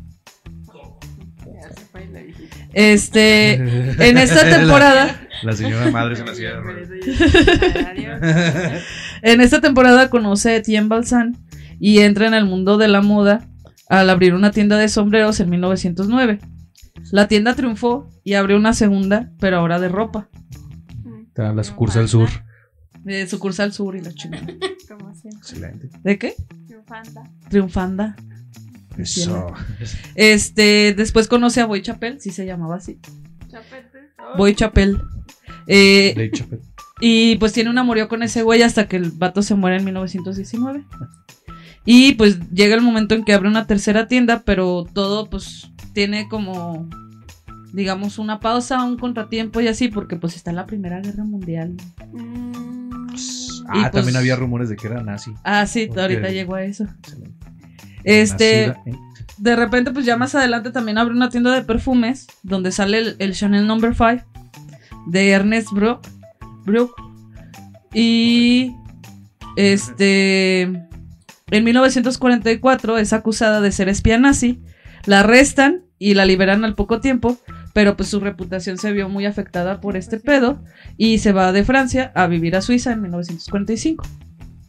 Este. En esta temporada. La, la señora madre se me hacía. En esta temporada conoce a Etienne Balsan y entra en el mundo de la moda al abrir una tienda de sombreros en 1909. la tienda triunfó y abrió una segunda, pero ahora de ropa. Está la sucursal sur. De sucursal sur y la chingada. Excelente. ¿De qué? Triunfanta. Triunfanda. Eso. Este, después conoce a Boy Chapel, sí se llamaba así. Chapete. Boy Chapel. Eh, pues, y pues tiene un amorío con ese güey hasta que el vato se muere en 1919. Y pues llega el momento en que abre una tercera tienda, pero todo pues tiene como, digamos, una pausa, un contratiempo y así, porque pues está la Primera Guerra Mundial. Mm, Y, ah, pues- también había rumores de que era nazi. Ah, sí, ahorita llegó a eso. Excelente. Este, Nacida en- de repente pues ya más adelante también abre una tienda de perfumes, donde sale el, el Chanel Number 5 de Ernest Brook. Brook. Y este en 1944 es acusada de ser espía nazi, la arrestan y la liberan al poco tiempo, pero pues su reputación se vio muy afectada por este pedo y se va de Francia a vivir a Suiza en 1945.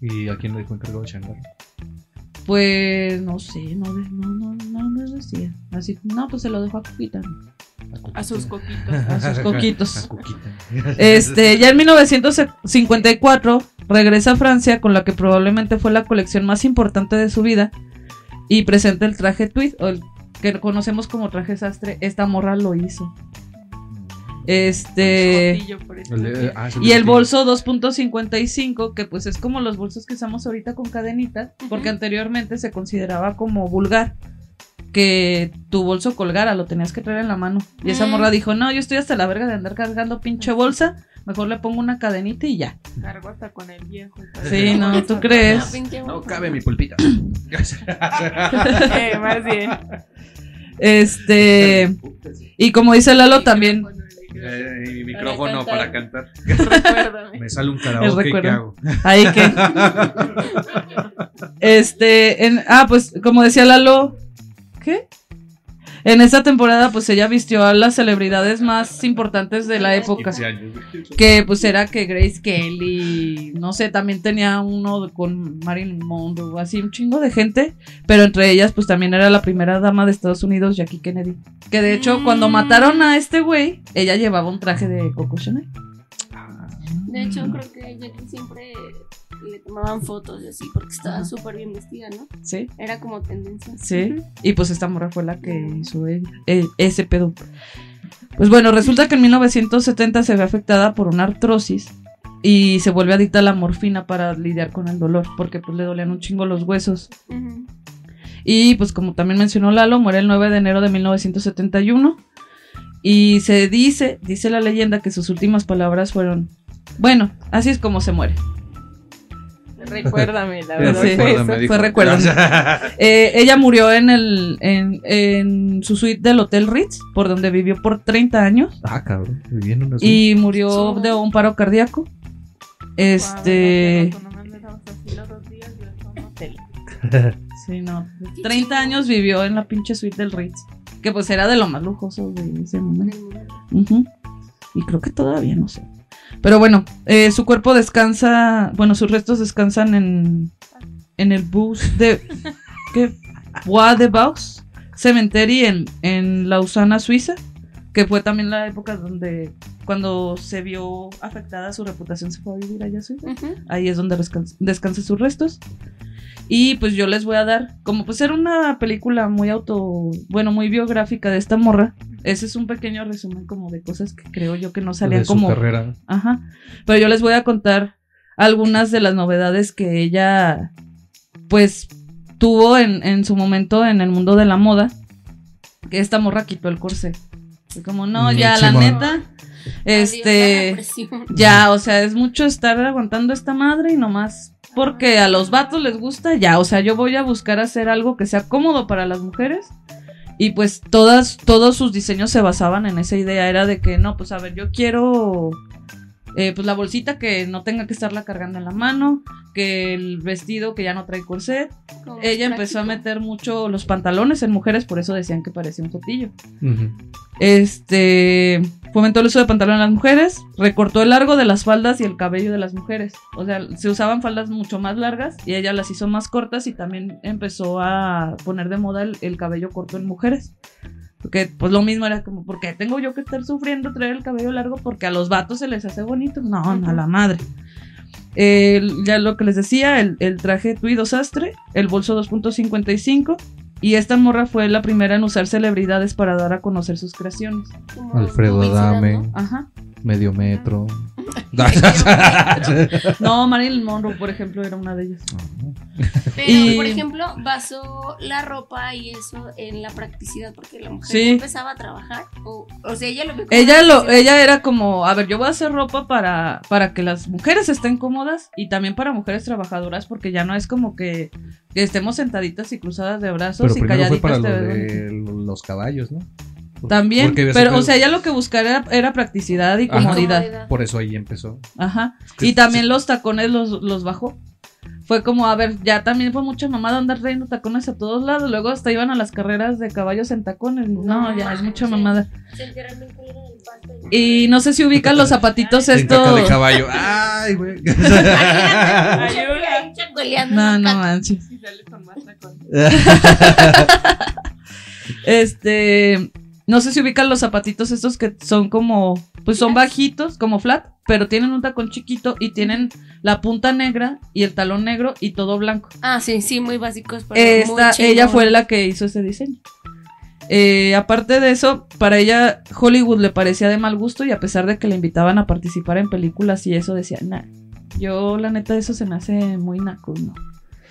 ¿Y a quién le dejó encargado Shanghai? Pues no sé, no, de- no, no, decía. Así, no, pues se lo dejó a Cuquita, A sus coquitos. a sus coquitos. Este, ya en 1954 regresa a Francia con la que probablemente fue la colección más importante de su vida y presenta el traje tweed o el que conocemos como traje sastre. Esta morra lo hizo. Este. El de- ah, y el bolso 2.55 que pues es como los bolsos que usamos ahorita con cadenitas, porque anteriormente se consideraba como vulgar que tu bolso colgara, lo tenías que traer en la mano. Y esa Mm. morra dijo, no, yo estoy hasta la verga de andar cargando pinche bolsa, mejor le pongo una cadenita y ya. Cargo hasta con el viejo. Sí, no, ¿tú crees? No cabe mi pulpita. Eh, más bien. Este, y como dice Lalo también, Eh, mi micrófono para cantar. Me sale un karaoke, ¿qué recuerdo. hago? ahí que... Este, en, ah, pues como decía Lalo, ¿qué? En esta temporada pues ella vistió a las celebridades más importantes de la época. 15 años. Que pues era que Grace Kelly, no sé, también tenía uno con Marilyn Monroe, así un chingo de gente, pero entre ellas pues también era la primera dama de Estados Unidos, Jackie Kennedy. Que de hecho cuando Mm. mataron a este güey, ella llevaba un traje de Coco Chanel. De hecho, creo que Jackie siempre le tomaban fotos y así, porque estaba súper bien vestida, ¿no? Sí, Era como tendencia. sí. Y pues esta morra fue la que hizo eh, ese pedo. Pues bueno, resulta que en 1970 se ve afectada por una artrosis y se vuelve adicta a la morfina para lidiar con el dolor, porque pues le dolían un chingo los huesos. Y pues como también mencionó Lalo, muere el 9 de enero de 1971. Y se dice, dice la leyenda que sus últimas palabras fueron, bueno, así es como se muere. Recuérdame, la verdad. Sí, fue recuérdame, eso. dijo. fue recuérdame. Eh, ella murió en, el, en, en su suite del Hotel Ritz, por donde vivió por 30 años. Ah, cabrón. Vivía en una Y murió de un paro cardíaco. Este... Sí, no. 30 años vivió en la pinche suite del Ritz. Que pues era de lo más lujoso de ese momento. Y creo que todavía no sé. Pero bueno, eh, su cuerpo descansa, bueno, sus restos descansan en, en el bus de ¿qué? Bois de Vaux Cemetery en, en Lausana, Suiza, que fue también la época donde cuando se vio afectada su reputación se fue a vivir allá a Suiza. Ahí es donde descansa, descansa sus restos. Y pues yo les voy a dar, como pues era una película muy auto, bueno, muy biográfica de esta morra, ese es un pequeño resumen como de cosas que creo yo que no salían de su como... carrera. Ajá. Pero yo les voy a contar algunas de las novedades que ella, pues, tuvo en, en su momento en el mundo de la moda. Que esta morra quitó el corsé. Fue como, no, ya, la neta. Este. Ya, o sea, es mucho estar aguantando esta madre y nomás porque a los vatos les gusta, ya, o sea, yo voy a buscar hacer algo que sea cómodo para las mujeres. Y pues todas, todos sus diseños se basaban en esa idea, era de que no, pues a ver, yo quiero eh, pues la bolsita que no tenga que estarla cargando en la mano, que el vestido que ya no trae corset. Como Ella empezó a meter mucho los pantalones en mujeres, por eso decían que parecía un fotillo. Ujú. Este fomentó el uso de pantalón en las mujeres, recortó el largo de las faldas y el cabello de las mujeres. O sea, se usaban faldas mucho más largas y ella las hizo más cortas y también empezó a poner de moda el, el cabello corto en mujeres. Porque pues lo mismo era como, ¿por qué tengo yo que estar sufriendo traer el cabello largo? Porque a los vatos se les hace bonito. No, no, a la madre. Ya lo que les decía, el, el traje Tuido Sastre, el bolso 2.55. Y esta morra fue la primera en usar celebridades para dar a conocer sus creaciones. Como Alfredo Adame, ¿no? Ajá. Medio metro. No, Marilyn Monroe, por ejemplo, era una de ellas. Pero, Y- por ejemplo, basó la ropa y eso en la practicidad, porque la mujer Sí. empezaba a trabajar. O, o sea, ella lo vio como Ella lo, ella era como, a ver, yo voy a hacer ropa para, para que las mujeres estén cómodas y también para mujeres trabajadoras, porque ya no es como que, que estemos sentaditas y cruzadas de brazos Pero y primero fue calladitas. para lo de los caballos, ¿no? También, pero o sea, ella lo que buscaba era, era practicidad y Ajá. comodidad. Por eso ahí empezó. Ajá. que Y también sí. los tacones los, los bajó. Fue como, a ver, ya también fue mucha mamada andar trayendo tacones a todos lados. Luego hasta iban a las carreras de caballos en tacones. No, ya es mucha mamada. Se pasto. Y no sé si ubican los zapatitos caca de estos. caballo. Ay, güey. No, no manches. Este. No sé si ubican los zapatitos estos que son como. Pues son bajitos, como flat, pero tienen un tacón chiquito y tienen la punta negra y el talón negro y todo blanco. Ah, sí, sí, muy básicos. Pero Esta, muy ella fue la que hizo ese diseño. Eh, aparte de eso, para ella Hollywood le parecía de mal gusto y a pesar de que le invitaban a participar en películas y eso decía, nah, yo la neta eso se me hace muy naco, ¿no?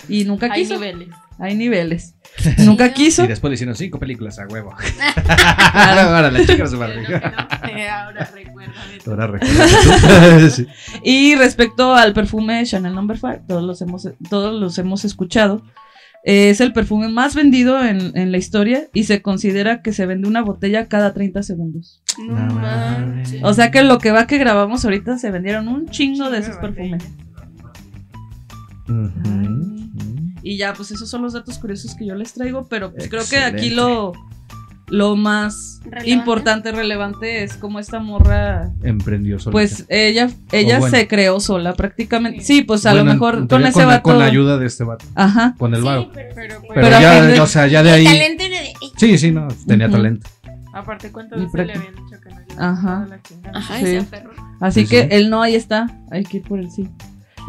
Y nunca Hay quiso. niveles. Hay niveles. nunca ¿no? quiso. Y después le hicieron cinco películas a huevo. Ahora la chica no, eh, ahora recuérdame. tú. Ahora recuerda. Sí. Y respecto al perfume Chanel Number 5, todos los hemos, todos los hemos escuchado. eh, Es el perfume más vendido en, en la historia y se considera que se vende una botella cada 30 segundos. No No manches. O sea que lo que va que grabamos ahorita se vendieron un chingo de esos perfumes. Y ya, pues esos son los datos curiosos que yo les traigo, pero pues creo que aquí lo, lo más ¿Relevante? importante, relevante es como esta morra, Emprendió solita. pues ella, ella bueno. se creó sola prácticamente. Sí, pues a Bueno, lo mejor con ese con, la- vato. con la ayuda de este vato. Ajá. Con el Sí, vago. pero, Pero, Pero, Pero a ya, de- o sea, ya de ahí. talento de. Sí, sí, no, tenía talento. Aparte, ¿cuántas veces le habían dicho que no Ajá. la chingada? Ajá, Sí. ese perro. Así Sí, que sí. el no ahí está, hay que ir por el sí.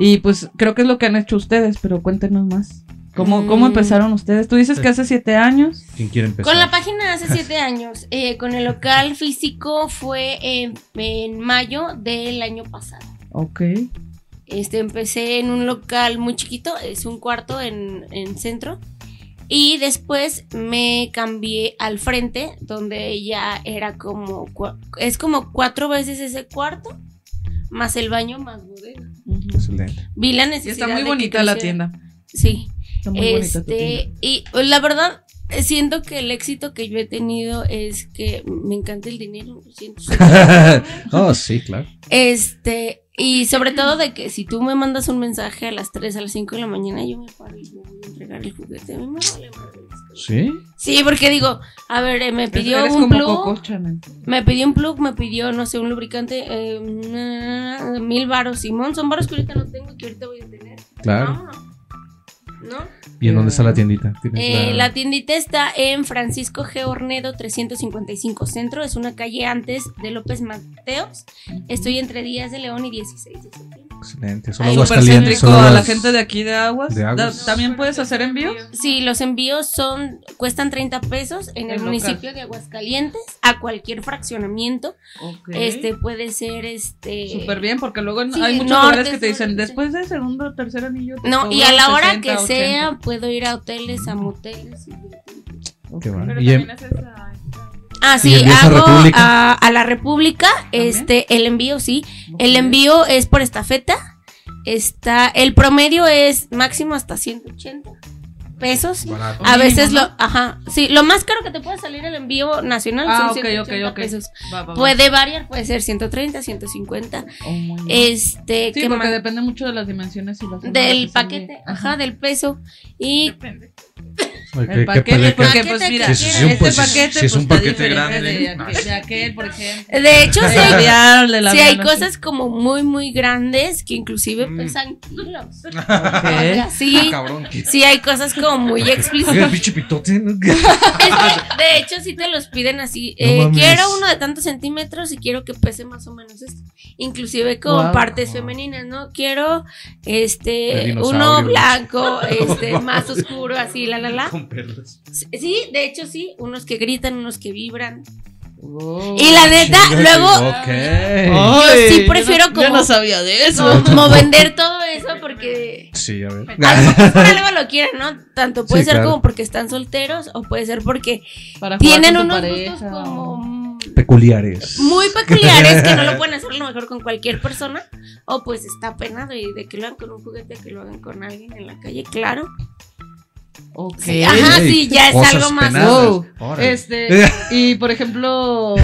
Y pues creo que es lo que han hecho ustedes, pero cuéntenos más. ¿Cómo, cómo Mm. empezaron ustedes? Tú dices que hace siete años. ¿Quién quiere empezar? Con la página hace siete años. eh, con el local físico fue en, en mayo del año pasado. Ok. Este, empecé en un local muy chiquito, es un cuarto en, en centro. Y después me cambié al frente, donde ya era como. Es como cuatro veces ese cuarto, más el baño, más bodega. Excelente. Vi la Y necesidad. está muy bonita la tienda. Sí. Está muy bonita tu tienda. Este, y pues, la verdad, siento que el éxito que yo he tenido es que me encanta el dinero. siento. oh, sí, claro. Este, y sobre todo de que si tú me mandas un mensaje a las 3, a las 5 de la mañana, yo me paro y yo voy a entregar el juguete. A mí me vale madre. ¿Sí? Sí, porque digo, a ver, eh, me pidió Eres un plug, me pidió un plug, me pidió, no sé, un lubricante, eh, mil varos, Simón, son varos que ahorita no tengo y que ahorita voy a tener. Claro. Vámonos. ¿No? ¿Y en dónde está la tiendita? ¿Tienes Eh, la tiendita está en Francisco G. Ornedo 355 Centro. Es una calle antes de López Mateos. Estoy entre Díaz de León y 16 de septiembre. Excelente. Son Aguascalientes. céntrico son a la gente de aquí de Aguas. de Aguas. ¿También puedes hacer envíos? Sí, los envíos son cuestan 30 pesos en el, El municipio de Aguascalientes a cualquier fraccionamiento. Este puede ser este Súper bien, porque luego Sí, hay muchos norte, lugares que te dicen, después del segundo o tercer anillo. No, y a la hora 60, que 80. sea puedo ir a hoteles, a moteles. y- Ok. Qué bueno. Pero Y en- también haces a- Ah, ¿Y sí, a hago República? a, a la República, este, el envío, sí. El envío es por estafeta. Está, el promedio es máximo hasta 180 pesos. Barato. A veces lo, ajá, sí, lo más caro que te puede salir el envío nacional Ah, son ok, ok, 180 ok. pesos. Va, va, va. Puede variar, puede ser 130, 150. Oh. Este, sí, ¿qué porque depende mucho de las dimensiones y la forma en la que del paquete, envíe. ajá, del peso. Y Depende. ¿Qué- El qué paquete, porque pues mira, sí, sí, este pues, sí, paquete sí, es pues, un está paquete diferente grande. de, aquel, de aquel, por ejemplo. De hecho, sí de sí hay cosas como muy, muy grandes que inclusive Mm. pesan kilos. Ok. Oiga, sí, Cabrón. ¿qué? sí hay cosas como muy explícitas. Es de hecho, sí te los piden así. Eh, quiero uno de tantos centímetros y quiero que pese más o menos esto. Inclusive con Wow. partes femeninas, ¿no? Quiero este uno blanco, este más oscuro, así, la la la. Con perlas. Sí, de hecho sí, unos que gritan, unos que vibran. Oh. Y la neta, luego Ok. Yo sí prefiero yo no, yo como- no sabía de eso. como vender todo eso porque Sí, a ver. por algo lo quieren, ¿no? Tanto puede Sí, ser claro. como porque están solteros o puede ser porque Para tienen unos pareja, gustos como Peculiares. muy peculiares que no lo pueden hacer a lo mejor con cualquier persona o pues está penado y de que lo hagan con un juguete que lo hagan con alguien en la calle, claro. Ok. Sí, ajá, sí, ya es cosas algo más. Wow. Este, y por ejemplo,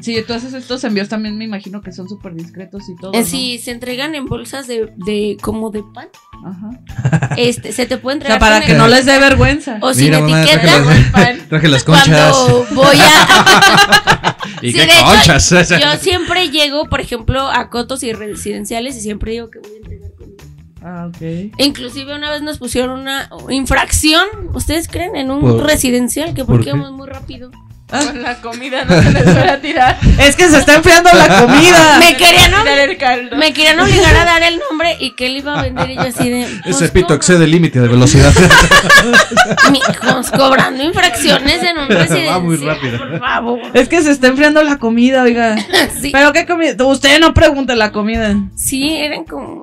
si tú haces estos envíos también me imagino que son súper discretos y todo. Eh, ¿no? Sí, se entregan en bolsas de, de como de pan. Ajá. Este, se te puede O entregar sea, para que el- no les dé vergüenza. o sin Mira, mamá, traje etiqueta. las, traje las conchas. Cuando voy a ¿Y Sí, qué de hecho, conchas? yo siempre llego, por ejemplo, a cotos y residenciales y siempre digo que voy a entregar. Ah, ok. Inclusive una vez nos pusieron una infracción, ¿ustedes creen? En un ¿Por- residencial que por porque qué? íbamos muy rápido. Con la comida no se les puede tirar. Es que se está enfriando la comida. Me querían, Tirar el caldo. me querían obligar a dar el nombre y que él iba a vender y yo así de... pues, Ese pito ¿cómo? excede el límite de velocidad. Mijos, cobrando infracciones en un residencial. Va muy rápido. Por favor. Es que se está enfriando la comida, oiga. Sí, Pero qué comida. Usted no pregunte la comida. sí, eran como...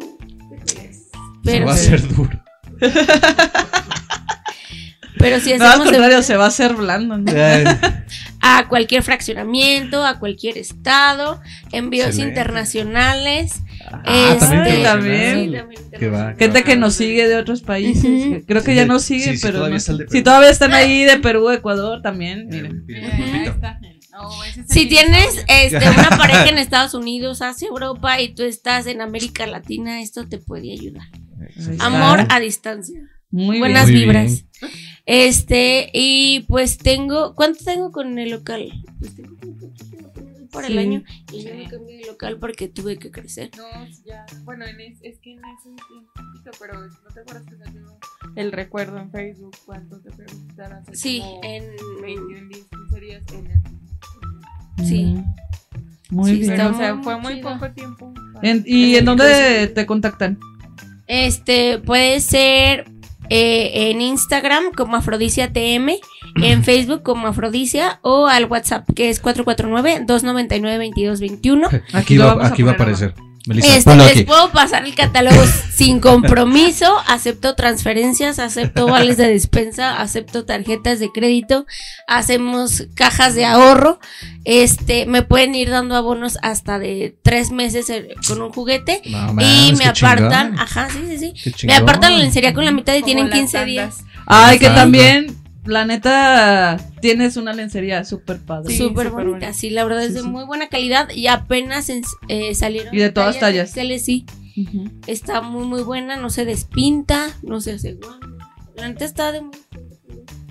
Se va a hacer duro. pero si No, al hacemos contrario, se va a hacer blando. ¿no? a cualquier fraccionamiento, a cualquier estado, envíos Excelente. internacionales. Ah, también este, también. sí, también Que va. Gente que nos sigue de otros países. Creo que Sí, ya nos sí, sí, pero todavía no está el sé. de Perú. si todavía están ahí de Perú, Ecuador, también. Miren. Mira. No, es Si tienes este, una pareja en Estados Unidos, Asia, Europa y tú estás en América Latina, esto te puede ayudar. Amor a distancia. Muy Buenas Muy vibras. Este, y pues tengo, ¿cuánto tengo con el local? Pues tengo un poquito por el Sí. año y yo Sí. me cambié de local porque tuve que crecer. No, ya. Bueno, en es, es que en ese tiempito, pero no te acuerdas que salió el recuerdo en Facebook cuánto te visitar hace Sí, como en 20, 10, 15 días en el. Sí. Muy Sí, bien. Pero, o sea, fue muy chido. poco tiempo. En- ¿Y en dónde te contactan? Este puede ser eh, en Instagram como Afrodisia TM, en Facebook como Afrodisia o al WhatsApp que es 449-299-2221. Aquí va, aquí va a aparecer. Melissa, Este, les aquí. puedo pasar el catálogo sin compromiso, acepto transferencias, acepto vales de despensa, acepto tarjetas de crédito, hacemos cajas de ahorro, este, me pueden ir dando abonos hasta de tres meses eh, con un juguete No, y me apartan, chingón. ajá, sí, sí, sí, me apartan la lencería con la mitad y Como tienen las 15 tandas. días. Ay, que también, la neta, tienes una lencería súper padre. Sí, súper bonita, bonita. sí, la verdad es Sí, de sí. muy buena calidad y apenas en- eh, salieron. Y de todas tallas. XL, sí, Ujú. está muy muy buena, no se despinta, no se hace guau. La neta está de muy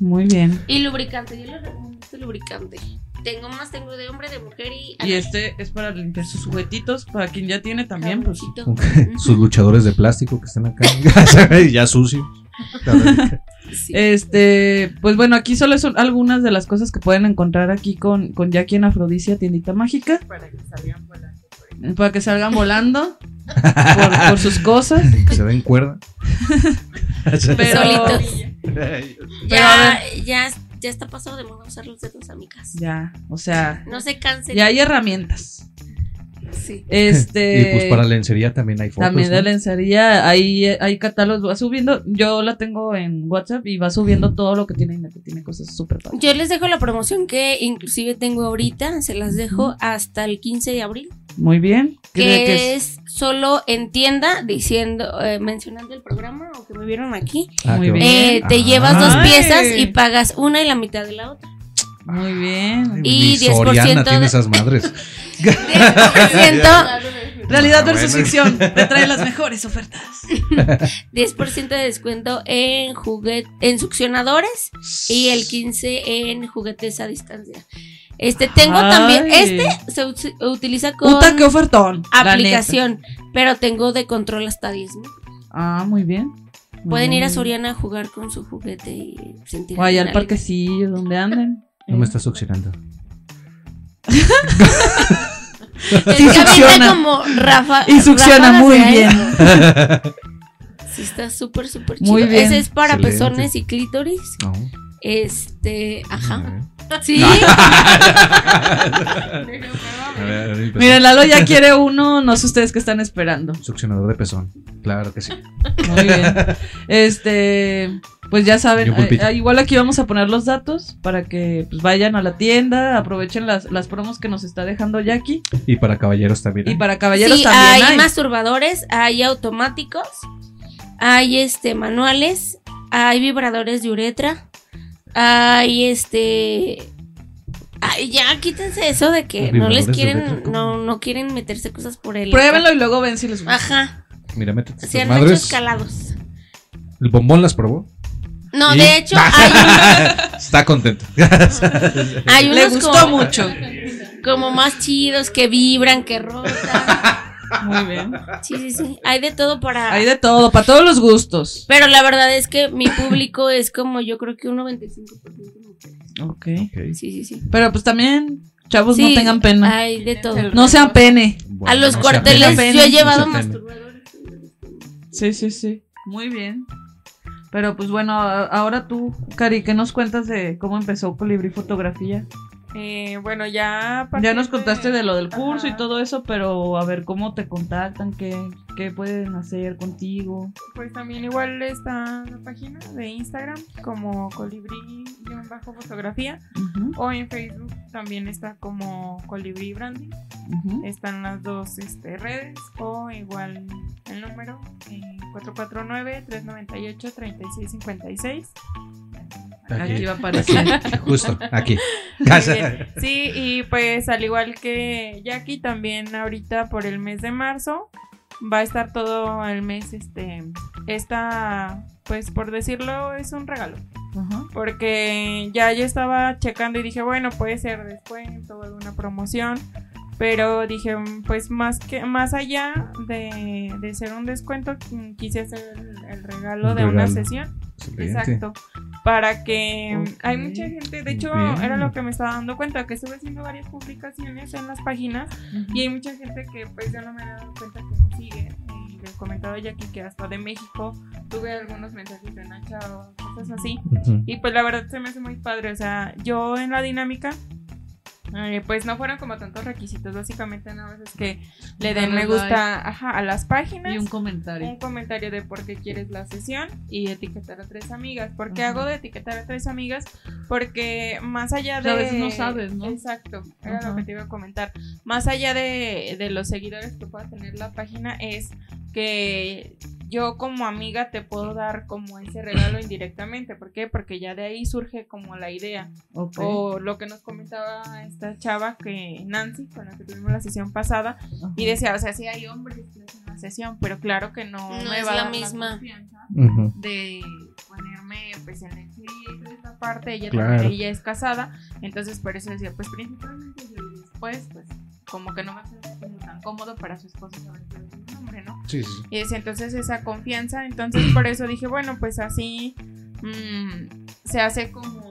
Muy bien. Y lubricante, yo les recomiendo este lubricante. Tengo más, tengo de hombre, de mujer y. Y este es para limpiar sus juguetitos, para quien ya tiene también, pues. Sus luchadores de plástico que están acá. ya sucios. Sí. Este, pues bueno, aquí solo son algunas de las cosas que pueden encontrar aquí con, con Jackie en Afrodisia, tiendita mágica, Para que salgan volando para que salgan volando por, por sus cosas. que se den cuerda. Pero, Solitos. Pero ya, ya, ya está pasado de moda usar los dedos, amigas. ya, o sea, No se cansen. ya hay herramientas. Sí. Este, Y pues para lencería también hay fotos. También de ¿no? lencería, ahí hay catálogos, va subiendo, yo la tengo en WhatsApp y va subiendo todo lo que tiene y que tiene cosas súper padres. Yo les dejo la promoción que inclusive tengo ahorita, se las dejo hasta el 15 de abril, Muy bien. ¿Qué día que que es? es solo en tienda diciendo, eh, mencionando el programa o que me vieron aquí. Ah, Muy bien. Eh, te Ay. llevas dos Ay. piezas y pagas una y la mitad de la otra. Muy bien. Y Ni 10% Soriana tiene de- esas madres. 10%, Realidad versus bueno. ficción. Te trae las mejores ofertas. 10% de descuento en juguete, en succionadores y el 15 en juguetes a distancia. Este tengo Ay. también, este se ut- utiliza con Puta, qué ofertón. aplicación, pero tengo de control hasta 10 mil. Ah, muy bien. Pueden ir a. Soriana a jugar con su juguete y sentir O allá al parquecillo, donde anden. No me estás succionando. Avienta succiona. como Rafa. Y succiona ráfagas muy bien. Sí, está súper, súper chido. Muy bien. Ese es para Excelente. pezones y clítoris. No. Este, ajá. A Sí. ver, a ver, mi pezón. Miren, Lalo ya quiere uno, no sé ustedes qué están esperando. Succionador de pezón. Claro que sí. Muy bien. Este, pues ya Y saben, eh, igual aquí vamos a poner los datos para que pues, vayan a la tienda, aprovechen las, las promos que nos está dejando Jackie. Y para caballeros también. Y ¿eh? para caballeros sí, también hay, hay. masturbadores, hay automáticos, hay este manuales, hay vibradores de uretra, hay este ay, ya quítense eso de que no les quieren no no quieren meterse cosas por el Pruébenlo y luego ven si les gusta. Ajá, Mira, métete se han hecho escalados. El bombón las probó. No, ¿Y? de hecho hay, Está contento. hay Le gustó como, mucho. como más chidos que vibran, que rotan. Muy bien. Sí, sí, sí. Hay de todo para Hay de todo, para todos los gustos. Pero la verdad es que mi público es como yo creo que un 95% mujeres. Ok. Ok. Sí, sí, sí. Pero pues también, chavos, Sí, no tengan pena. Hay de todo. No sean pene. Bueno, A los no cuarteles yo he No llevado apene. masturbadores. Sí, sí, sí. Muy bien. Pero pues bueno, ahora tú, Cari, ¿qué nos cuentas de cómo empezó Colibrí Fotografía? Eh, bueno, ya. Ya nos contaste de lo del curso y todo eso, pero a ver cómo te contactan, qué, qué pueden hacer contigo. Pues también igual está la página de Instagram como colibrí-fotografía o en Facebook también está como colibrí branding. Están las dos este, redes o igual el número eh, 449-398-3656. Aquí va a aparecer. Aquí, justo, aquí. Sí, y pues al igual que Jackie, también ahorita por el mes de marzo va a estar todo el mes, este, esta, pues por decirlo, es un regalo. Porque ya yo estaba checando y dije, bueno, puede ser descuento o alguna promoción. Pero dije, pues más que más allá de, de ser un descuento, quise hacer el, el regalo Un de una sesión. Excelente. Exacto. Para que mm, Ok. hay mucha gente, de hecho, Bien. era lo que me estaba dando cuenta, que estuve haciendo varias publicaciones en las páginas y hay mucha gente que pues yo no me he dado cuenta que me sigue. Y les comentaba ya aquí que hasta de México tuve algunos mensajes de Nacha o cosas así. Ujú. Y pues la verdad se me hace muy padre. O sea, yo en la dinámica, eh, pues no fueron como tantos requisitos. Básicamente nada más es que le den me gusta ajá, a las páginas. Y un comentario. Un comentario de por qué quieres la sesión y etiquetar a tres amigas. ¿Por qué Ajá. hago de etiquetar a tres amigas? Porque más allá O de. a veces no sabes, ¿no? Exacto, era Ajá. lo que te iba a comentar. Más allá de, de los seguidores que pueda tener la página, es que yo como amiga te puedo dar como ese regalo indirectamente. ¿Por qué? Porque ya de ahí surge como la idea. O lo que nos comentaba esta chava que Nancy, con la que tuvimos la sesión pasada, y decía, o sea, sí hay hombres que hacen la sesión, pero claro que no, No me es va a la dar misma. confianza Ujú. de ponerme pues en el clip de esta parte, ella, Claro. también- ella es casada, entonces por eso decía, pues principalmente yo y después, pues como que no me hace como tan cómodo para su esposo saber que es un hombre, ¿no? Sí, sí. Y decía, entonces esa confianza, entonces por eso dije, bueno, pues así mm, se hace como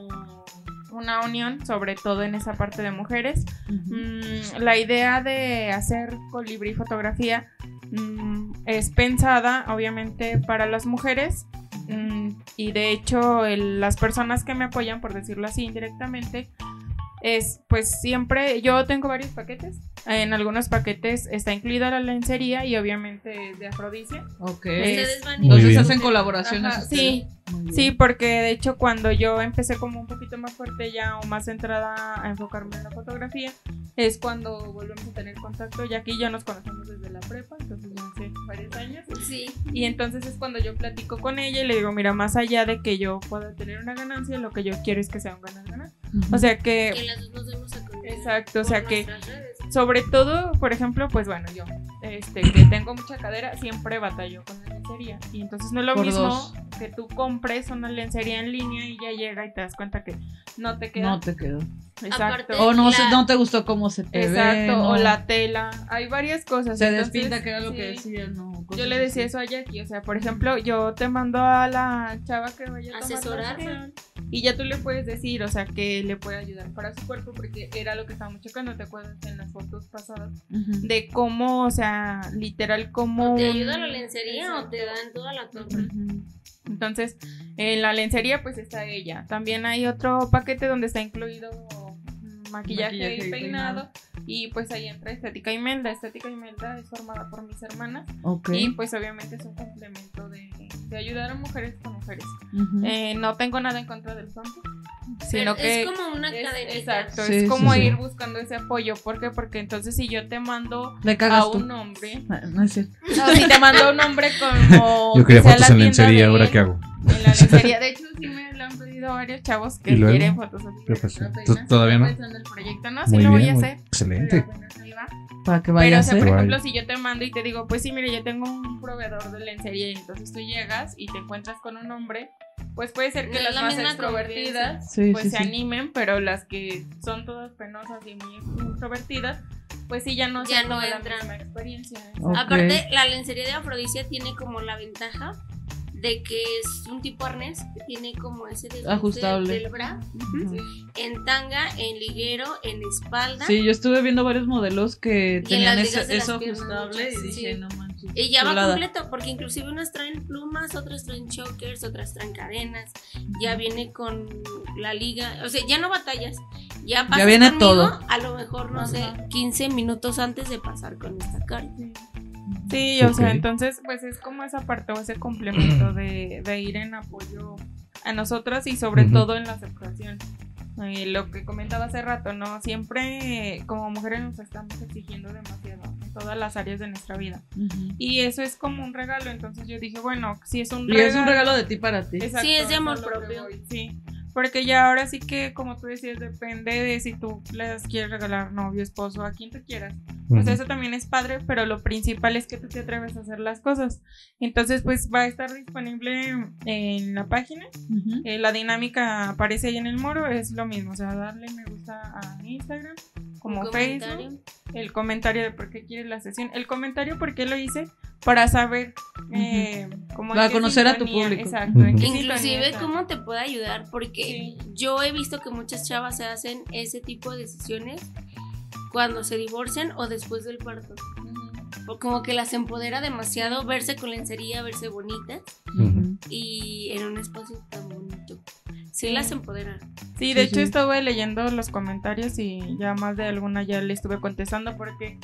una unión, sobre todo en esa parte de mujeres. Mm, la idea de hacer colibrí fotografía mm, es pensada obviamente para las mujeres mm, y de hecho el- las personas que me apoyan, por decirlo así indirectamente, es pues siempre, yo tengo varios paquetes, en algunos paquetes está incluida la lencería y obviamente es de afrodisia. Ok. Entonces hacen colaboraciones. Ajá, sí. Sí, porque de hecho cuando yo empecé como un poquito más fuerte ya o más centrada a enfocarme en la fotografía, es cuando volvemos a tener contacto, ya que ya nos conocemos desde la prepa, entonces ya hace varios años. Sí. Y entonces es cuando yo platico con ella y le digo, mira, más allá de que yo pueda tener una ganancia, lo que yo quiero es que sea un ganar-ganar. O sea Que que, las dos nos demos a exacto, o sea que redes. Sobre todo, por ejemplo, pues bueno, yo este, que tengo mucha cadera, siempre batallo con la lencería. Y entonces no es lo Por mismo dos. que tú compres una lencería en línea y ya llega y te das cuenta que no te queda. No te quedó. Exacto. Aparte- O no, La- se- no te gustó cómo se te Exacto, ve. no. o la tela. Hay varias cosas. Se entonces, despinta, que era lo que decía, ¿no? Yo le decía así. eso a Jackie, o sea, por ejemplo, yo te mando a la chava que vaya a tomar la Asesorar. sesión y ya tú le puedes decir, o sea, que le puede ayudar para su cuerpo, porque era lo que estábamos checando, te acuerdas en las fotos pasadas, de cómo, o sea, literal, cómo... ¿Te ayuda la lencería o te dan toda la torre? Entonces, en la lencería, pues está ella. También hay otro paquete donde está incluido maquillaje, Maquillaje y y peinado. Y pues ahí entra Estética Imelda. Estética Imelda es formada por mis hermanas. Y pues obviamente es un complemento de, de ayudar a mujeres con mujeres. Eh, no tengo nada en contra del pronto. Pero que es como una es- cadenita. exacto, Sí, es como sí, sí. ir buscando ese apoyo. ¿Por qué? Porque entonces si yo te mando Le cagas a tú. un hombre, Ah, No es cierto. no, si te mando a un hombre como Yo quería que fotos en lencería, de ¿ahora él, qué hago? En la lencería, de hecho sí me lo han pedido varios chavos que quieren fotos así. ¿Qué pero ¿Tú todavía no? pensando el proyecto, no, sí lo voy a hacer. excelente. pero. Para que Pero, vaya o a sea, por ejemplo, si yo te mando y te digo, pues sí, mire, yo tengo un proveedor de lencería y entonces tú llegas y te encuentras con un hombre, pues puede ser que No las la más extrovertidas Sí, pues sí, se sí. animen, pero las que son todas penosas y muy introvertidas, pues sí, ya no Ya se no la entran. misma experiencia. Aparte, la lencería de Afrodisia tiene como la ventaja de que es un tipo arnés que tiene como ese desguste Ajustable. del bra en tanga, en liguero, en espalda. Sí, yo estuve viendo varios modelos que Y tenían ese- eso ajustable muchas, y dije, sí. no manches. Y ya va completo, porque inclusive unas traen plumas, otras traen chokers, otras traen cadenas. Ya viene con la liga, o sea, ya no batallas. Ya, pasas viene conmigo, todo. A lo mejor, no sé, Ajá. 15 minutos antes de pasar con esta carta. Sí, o sea, entonces pues es como esa parte o ese complemento de, de ir en apoyo a nosotras y sobre todo en la aceptación. Y lo que comentaba hace rato, ¿no? Siempre como mujeres nos estamos exigiendo demasiado todas las áreas de nuestra vida. Ujú. Y eso es como un regalo, entonces yo dije, bueno, si es un Y regalo... es un regalo de ti para ti. Exacto, Sí, es de amor propio. voy, Sí, porque ya ahora sí que, como tú decías, depende de si tú les quieres regalar novio, esposo, a quien tú quieras. Pues Ujú. eso también es padre, pero lo principal es que tú te atreves a hacer las cosas. Entonces, pues va a estar disponible en la página. Ujú. Eh, la dinámica aparece ahí en el muro, es lo mismo, o sea, darle me gusta a Instagram, como Facebook, el comentario de por qué quieres la sesión, el comentario por qué lo hice, para saber eh, cómo en Para qué conocer a tu público. Exacto, sintonía Inclusive cómo te puede ayudar, porque Sí. yo he visto que muchas chavas se hacen ese tipo de decisiones cuando se divorcian o después del parto. O como que las empodera demasiado verse con lencería, verse bonitas y en un espacio tan bonito. Sí las empodera. Sí, de Sí, hecho sí. estuve leyendo los comentarios y ya más de alguna ya le estuve contestando porque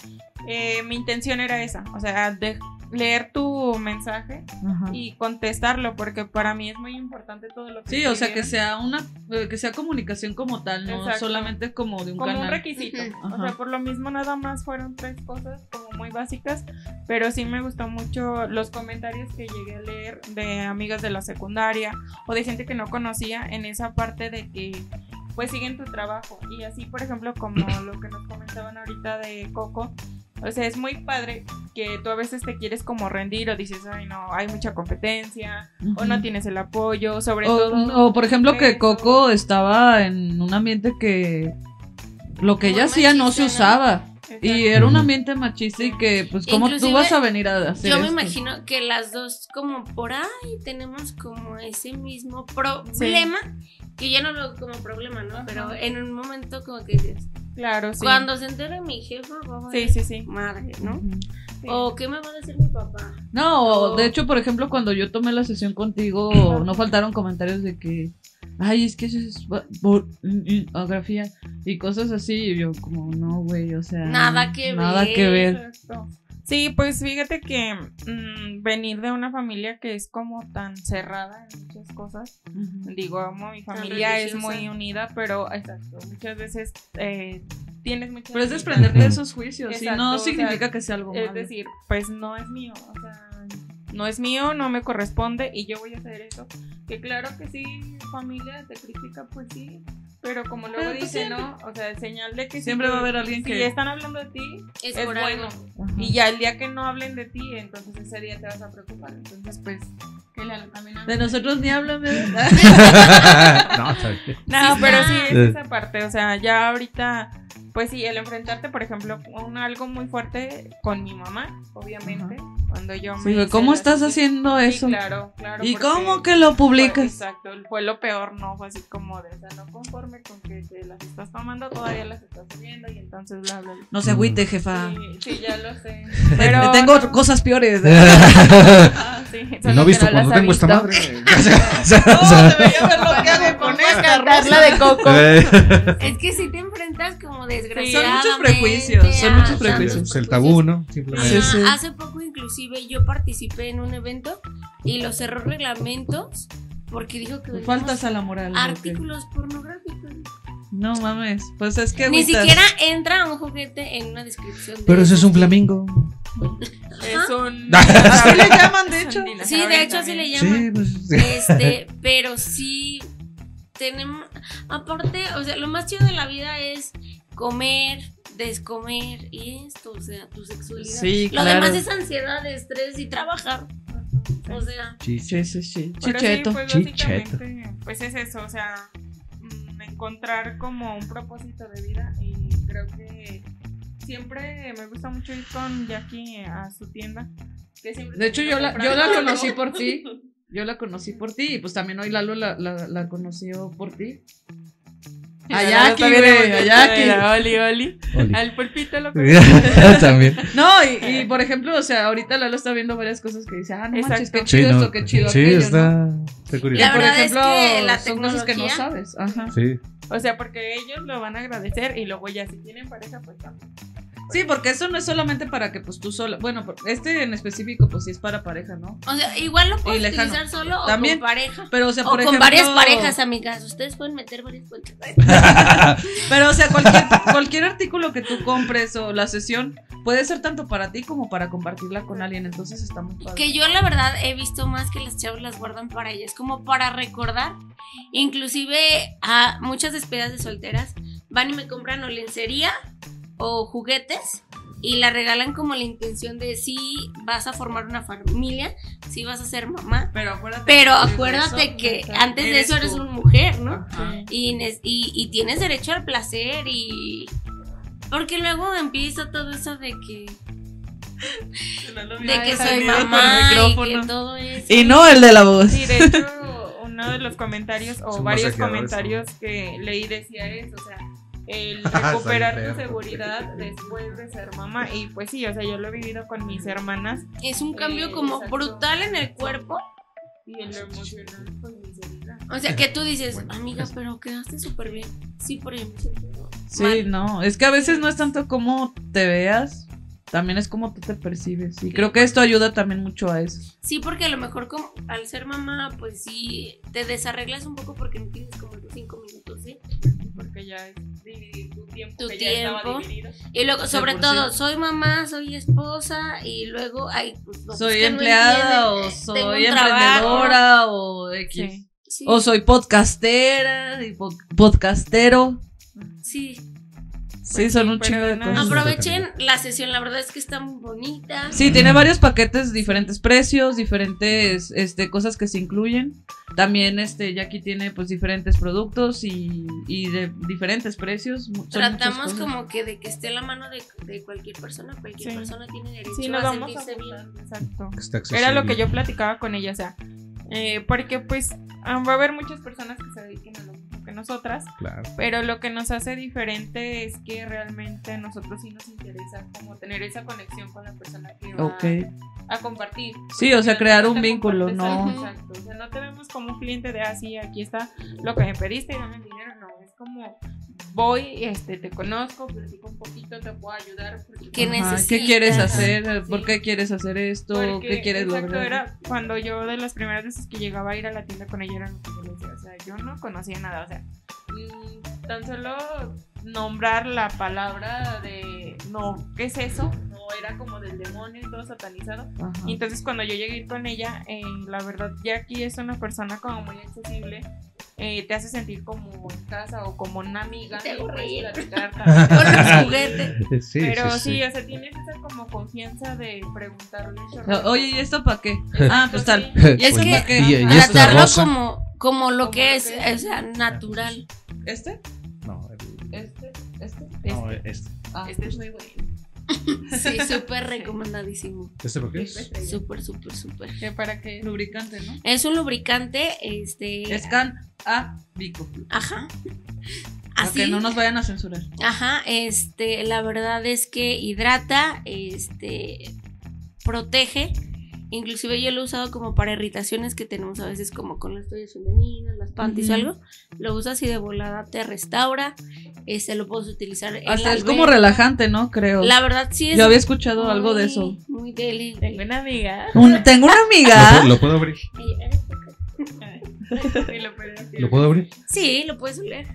eh, mi intención era esa, o sea, de leer tu mensaje Ajá. y contestarlo porque para mí es muy importante todo lo que Sí, o sea, que sea una eh, que sea comunicación como tal, no Exacto. solamente como de un como un requisito. O sea, por lo mismo nada más fueron tres cosas como muy básicas, pero sí me gustó mucho los comentarios que llegué a leer de amigas de la secundaria o de gente que no conocía en esa parte de que pues siguen tu trabajo. Y así por ejemplo como lo que nos comentaban ahorita de Coco o sea es muy padre que tú a veces te quieres como rendir o dices ay no hay mucha competencia o no tienes el apoyo sobre O, todo o, por ejemplo que. Coco estaba en un ambiente que lo que ella hacía no se usaba y era un ambiente machista y que pues cómo tú Inclusive, vas a venir a hacer Yo me esto? imagino que las dos como por ahí tenemos como ese mismo problema, que ya no lo veo como problema, ¿no? Ajá. Pero en un momento como que dices, claro sí cuando se entere mi jefa, va a sí valer sí sí madre, ¿no? Sí. O qué me va a decir mi papá. No, O- de hecho, por ejemplo, cuando yo tomé la sesión contigo, no faltaron comentarios de que, ay, es que eso es orografía y cosas así. Y yo, como, no, güey, o sea. Nada que Nada ver. que ver. Sí, pues fíjate que mm, venir de una familia que es como tan cerrada en muchas cosas, digo, amo, mi familia es muy unida, pero exacto, muchas veces eh, tienes muchas Pero es desprenderte de esos juicios, y Exacto, no o sea, significa que sea algo malo. Es decir, pues no es mío, o sea, no es mío, no me corresponde y yo voy a hacer eso. Que claro que sí, familia te critica, pues sí, Pero como luego Pero dice, siempre. ¿no? O sea, señal de que si Siempre tú- va a haber alguien si que- están hablando de ti, Es bueno. Ajá. Y ya el día que no hablen de ti, entonces ese día te vas a preocupar. Entonces, pues, que la también De nosotros ni hablan, ¿verdad? no. No, pero sí es esa parte, o sea, ya ahorita, pues sí, el enfrentarte, por ejemplo, con algo muy fuerte con mi mamá, obviamente, cuando yo Sí, me... ¿Cómo la- estás sí, haciendo sí, eso? claro, claro. ¿Y cómo que lo fue- publicas? exacto, fue lo peor, no, fue así como de, o sea, no conforme con que te las estás tomando, todavía las estás subiendo y entonces bla, bla, bla. No se agüite, jefa. Sí, sí, ya lo sé. Pero tengo no- cosas peores. Ah, sí, ¿Y solo no que visto cuando tengo esta visto. madre? No, debería ver lo que hago con esta Cantarla de coco. Es que si te como Son desgraciadamente. muchos prejuicios, son muchos prejuicios. Es el tabú, ¿no? Simplemente. Sí, sí. Ajá, Hace poco inclusive yo participé en un evento y los cerró reglamentos porque dijo que Faltas a la moral. artículos pornográficos. No mames. Pues es que Ni agüitas. siquiera entra un juguete en una descripción. de Pero ese es eso. un flamingo. Es un... Así le llaman, de hecho. Sí, de hecho así le llaman. Sí, pues. Este, pero sí tenemos, aparte, o sea, lo más chido de la vida es comer, descomer y esto, o sea, tu sexualidad. Sí, Lo claro. demás es ansiedad, estrés y trabajar. O sea, Sí, Sí, sí, sí. Pero Chicheto. sí, pues Chicheto. básicamente, pues es eso, o sea, mm, encontrar como un propósito de vida y creo que siempre me gusta mucho ir con Jackie a su tienda. que siempre De hecho, yo la, yo la conocí por ti. Yo la conocí por ti. Y pues también hoy Lalo la, la, la conoció por ti. A Lalo Jackie, está bien güey. A emocionada, Jackie. era Oli, Oli. Al pulpito lo También. No, y, y, por ejemplo, o sea, ahorita Lalo está viendo varias cosas que dice, ah, no manches, qué chido Sí, no, esto, qué chido Sí, aquello, ¿no? está, está Y, curioso. La por verdad es ejemplo, que la son cosas que no sabes. Ajá. Sí. O sea, porque ellos lo van a agradecer y luego ya si tienen pareja, pues también. Sí, porque eso no es solamente para que pues tú sola, bueno, este en específico pues sí es para pareja, ¿no? o sea, igual lo puedes lejano. utilizar solo o con pareja. Pero o sea, O por con ejemplo, varias parejas, amigas. Ustedes pueden meter varias cuentas. Pero o sea, cualquier, cualquier artículo que tú compres o la sesión puede ser tanto para ti como para compartirla con alguien, entonces está muy padre. Que yo la verdad he visto más que las chavas las guardan para ellas, como para recordar. Inclusive a muchas despedidas de solteras van y me compran o lencería o juguetes y la regalan como la intención de si vas a formar una familia, si vas a ser mamá. Pero acuérdate, Pero que antes de acuérdate eso, que antes de eso eres tú. una mujer, ¿no? Y, y, y tienes derecho al placer y... Porque luego empieza todo eso de que, de que soy mamá y que todo eso. Y no el de la voz. Sí, de hecho, uno de los comentarios o varios comentarios que leí decía eso, o sea, el Está recuperar tu seguridad después de ser mamá. Y pues sí, o sea, yo lo he vivido con mis hermanas Es un cambio Eh, como exacto. brutal en el cuerpo. y en lo emocional, pues mi seguridad. O sea, que tú dices, amiga, pero quedaste súper bien. Sí, por ejemplo. Sí, Mal. no, es que a veces no es tanto como te veas, también es como tú te percibes. Y creo que esto ayuda también mucho a eso. Sí, porque a lo mejor como, al ser mamá, pues sí, te desarreglas un poco porque no tienes como los cinco minutos, ¿sí? Porque ya es tiempo, Tu que ya estaba tiempo. dividido. Y luego, sobre todo, sí. soy mamá, soy esposa y luego, ay, pues soy no empleada o tengo soy emprendedora o X. Sí. Sí, O soy podcastera y pod- podcastero. sí. Sí, son un chingo de cosas. Aprovechen la sesión, la verdad es que está muy bonita. Sí, tiene varios paquetes, diferentes precios, diferentes este, cosas que se incluyen. También este, Jackie tiene pues diferentes productos y, y de diferentes precios. Son Tratamos como que de que esté a la mano de, de cualquier persona, cualquier Sí. persona tiene derecho Sí, nos a vamos a sentirse bien. exacto. Está Era lo que yo platicaba con ella, o sea, eh, porque pues va a haber muchas personas que se dediquen a lo que nosotras, Claro. pero lo que nos hace diferente es que realmente a nosotros sí nos interesa como tener esa conexión con la persona que va a compartir. Sí, o sea, crear no un vínculo, ¿no? Exacto, o sea, no te vemos como un cliente de así, aquí está lo que me pediste y dame el dinero, no, es como voy, este, te conozco, platico un poquito, te puedo ayudar. ¿Qué Ajá, ¿Qué necesitas? quieres hacer? ¿Por qué quieres hacer esto? Porque, ¿Qué quieres exacto, lograr? era cuando yo de las primeras veces que llegaba a ir a la tienda con ella era lo que yo decía, o sea, yo no conocía nada, o sea, mm, tan solo nombrar la palabra de no, ¿qué es eso? No era como del demonio y todo satanizado. Ajá. Y entonces cuando yo llegué a ir con ella, eh, la verdad Jackie es una persona como muy accesible eh, te hace sentir como en casa o como una amiga. Te. Con los juguetes. Sí, Pero sí, sí, sí. o sea, tienes esa como confianza de preguntarle. No, Oye, ¿y esto para qué? Ah, pues tal. Y es Oye, que tratarlo como, como lo Como que lo es, que es. o sea, natural. ¿Este? Este. Ah, Este es muy bueno. Sí, súper recomendadísimo. ¿Este por qué es? Súper, súper, súper. ¿Qué para qué? lubricante, ¿no? Es un lubricante, este. Scan a Vico. Ajá. Para Así. que no nos vayan a censurar. Ajá, este, la verdad es que hidrata, este, protege. Inclusive yo lo he usado como para irritaciones que tenemos a veces como con las toallas femeninas, las panties o algo. Lo usas y de volada te restaura. Este, lo puedes utilizar en Hasta la es como relajante, ¿no? Creo. La verdad sí es Yo había escuchado algo de eso. muy- deli. Tengo una amiga. Un- tengo una ¿Lo, amiga. puedo- lo puedo abrir? ¿Lo puedo abrir? Sí, lo puedes oler.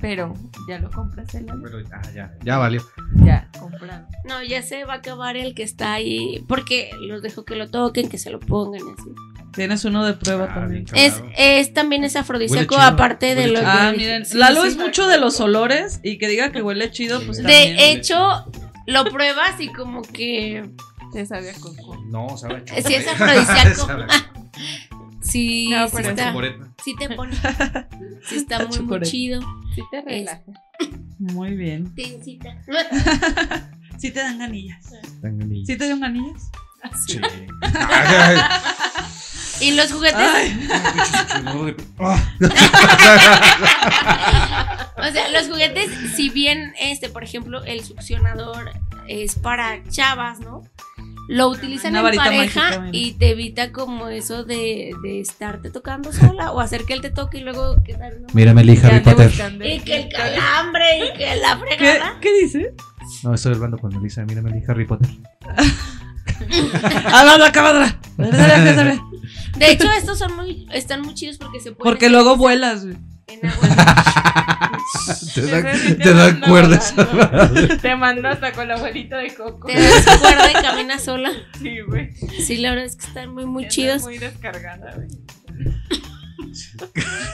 Pero ya lo compraste la Pero, ah, ya, ya valió. Ya, comprado. No, ya se va a acabar el que está ahí. Porque los dejo que lo toquen, que se lo pongan y así. Tienes uno de prueba Ah, también. Es, es también es afrodisíaco, aparte de lo chido. Ah, miren, sí, Lalo sí. es mucho de los olores y que diga que huele chido, pues también. De hecho, lo pruebas y como que Te sabe a coco. No, sabe a si es chocolate. afrodisíaco. Sí, No, sí pero está, sí te pone. Sí está muy, muy chido. Sí te relaja. Muy bien. Te incita. Sí te dan ganillas. Tengo ni- ¿Sí te dan ganillas? Sí. Y los juguetes, Ay, o sea, los juguetes, si bien este, por ejemplo, el succionador es para chavas, ¿no? Lo utilizan Una en pareja mágica, y te evita como eso de, de estarte tocando sola o hacer que él te toque y luego quedar Mírame, Lee, Harry Ya ande Potter. Y que el calambre y que la ¿Qué, fregada. ¿Qué dice? No, estoy hablando con Melissa. Mírame, Lee, Harry Potter. ¡Ah, la acabadora! De hecho, estos son muy, están muy chidos porque se pueden. Porque luego vuelas, güey. En agua. Te sí te cuerdas. Te mando hasta con la abuelita de coco. Te das cuerda y caminas sola. Sí, güey. Sí, la verdad es que están muy, muy chidos. Muy descargada, güey.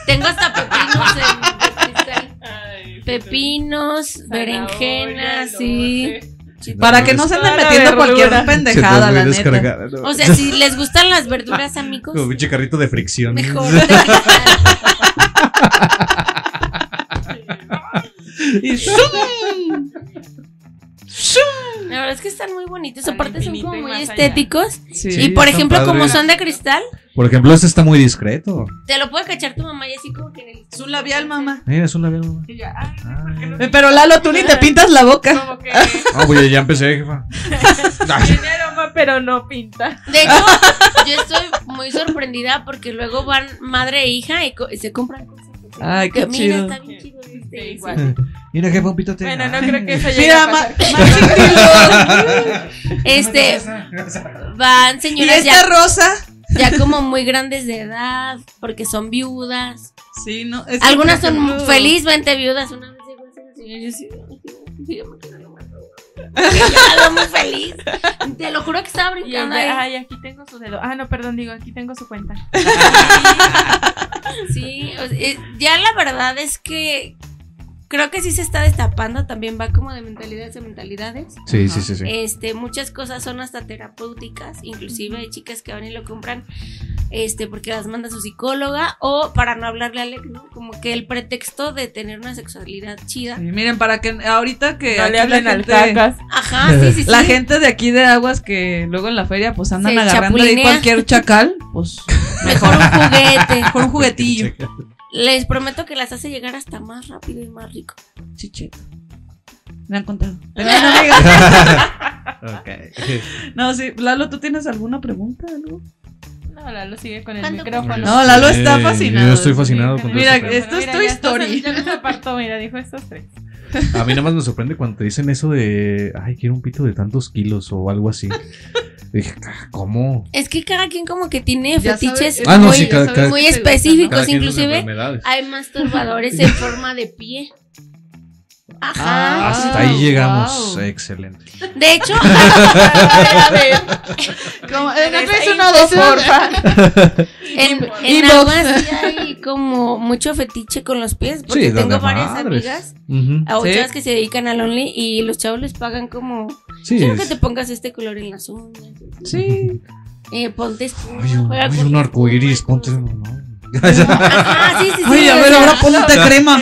Tengo hasta pepinos en cristal. Ay, Pepinos, berenjenas, sí. Para que no se anden metiendo cualquier pendejada, la neta. O sea, si les gustan las verduras, amigos, Como pinche carrito de fricción. mejor. Y ¡zum! La verdad es que están muy bonitos. Aparte son como muy estéticos. Sí. Y por ejemplo, como son de cristal, Por ejemplo, este está muy discreto. te lo puede cachar tu mamá y así como que en el. Su labial, mamá. Mira, es un labial. mamá. Y ya, ay, Ah. Eh, Pero Lalo, tú ni te pintas la boca. Como que Ah, pues ya empecé, jefa. tiene aroma, pero no pinta. De hecho, yo estoy muy sorprendida porque luego van madre e hija y, co- y se compran cosas. Así. Ay, qué Que mira, chido. está bien chido este. Igual. Mira, jefa, un pitote. Bueno, no Ay. creo que eso llegue Mira, a pasar. Este, van Y señoras esta ya, rosa. ya como muy grandes de edad porque son viudas. Sí, no. es que, Algunas son ejemplo, felizmente viudas. Una vez llegó esa señora y yo sí, dígame que no lo mató. Yo muy feliz. Te lo juro que estaba Y brincando de, ahí. ay, aquí tengo su dedo. Ah, no, perdón, digo, aquí tengo su cuenta. Sí, o sea, eh, ya la verdad es que creo que sí se está destapando, también va como de mentalidades a mentalidades. Sí, sí, sí, sí. Este, muchas cosas son hasta terapéuticas, inclusive hay chicas que van y lo compran este porque las manda su psicóloga o para no hablarle a Alec, ¿no? Como que el pretexto de tener una sexualidad chida. Sí, miren, para que ahorita que. No le la hablen al gente- cacas. Ajá, sí, sí, sí. La gente de aquí de Aguas que luego en la feria pues andan Se agarrando ahí chapulinea. cualquier chacal, pues mejor un juguete. mejor un juguetillo. Les prometo que las hace llegar hasta más rápido y más rico. Chicheto. Me han contado. Tenían amigas. Ok. No, sí, Lalo, ¿tú tienes alguna pregunta? Algo? No, Lalo sigue con el micrófono. No, Lalo está Eh, fascinado. Yo estoy fascinado con Mira, esto es Mira, tu historia. Ya nos apartó, mira, dijo estos tres. A mí nada más me sorprende cuando te dicen eso de, ay, quiero un pito de tantos kilos o algo así. Dije, "Ah, ¿cómo? Es que cada quien como que tiene Ya fetiches Ah, no, muy, sí, cada- cada- muy Cada específicos, inclusive hay masturbadores en forma de pie. Ajá. Ah, Hasta ahí llegamos. wow. Excelente. De hecho, A ver, Como, ¿no ¿me traes de esas? porfa? en, en. Aguas sí hay como mucho fetiche con los pies. Porque Sí, tengo varias madres. amigas Ujú. a Sí. chavas que se dedican al only y los chavos les pagan como. Sí, Quiero que es- te pongas este color en las uñas. Sí. Eh, ponte espuma, Ay, un, juega ay, un la arco iris, ponte. no. Ajá, sí, sí, sí. Ay, a o ver, ahora ponte crema.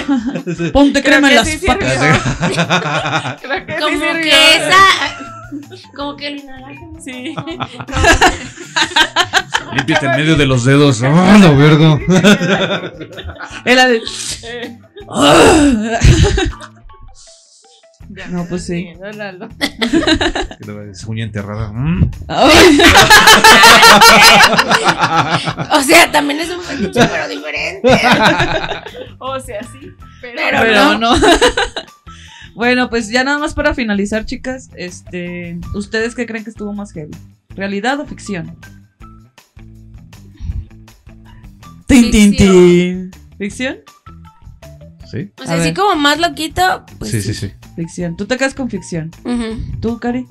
Ponte Creo crema en que las sí patas. Creo que sí Como que esa. Como que el inhalaje. ¿no? Sí. Límpiate en medio de los dedos. ¡Ah, verga! Era de- Eh, ya. No, pues sí. Lalo. Esa uña enterrada. Mm. O sea, también es un fetiche, pero diferente. O sea, sí. Pero, Pero pero no. Bueno, pues ya nada más para finalizar, chicas, este, ¿ustedes qué creen que estuvo más heavy? ¿Realidad o ficción? Tin, tin, tin. ¿Ficción? ¿Sí? O así como más loquito, pues. Sí, sí, sí. Ficción. Tú te quedas con ficción. ¿Tú, Cari?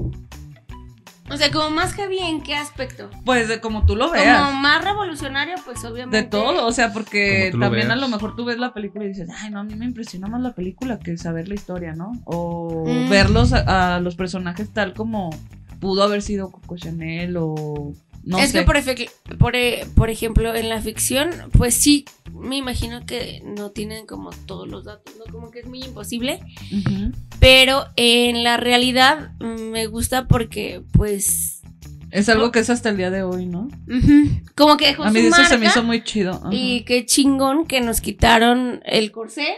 O sea, como más heavy en qué aspecto. Pues de como tú lo Como veas. más revolucionario, pues obviamente. De todo, o sea, porque Como lo también a lo mejor tú ves la película y dices, ay, no, a mí me impresionó más la película que saber la historia, ¿no? O Mm. verlos a, a los personajes tal como pudo haber sido Coco Chanel o no es sé. que, por, por, e- por ejemplo, en la ficción, pues sí, me imagino que no tienen como todos los datos, ¿no? Como que es muy imposible. Pero en la realidad mm, me gusta porque, pues. Es algo que es hasta el día de hoy, ¿no? ujú, como que dejó A mí su eso se me hizo muy chido. Y qué chingón que nos quitaron el corsé.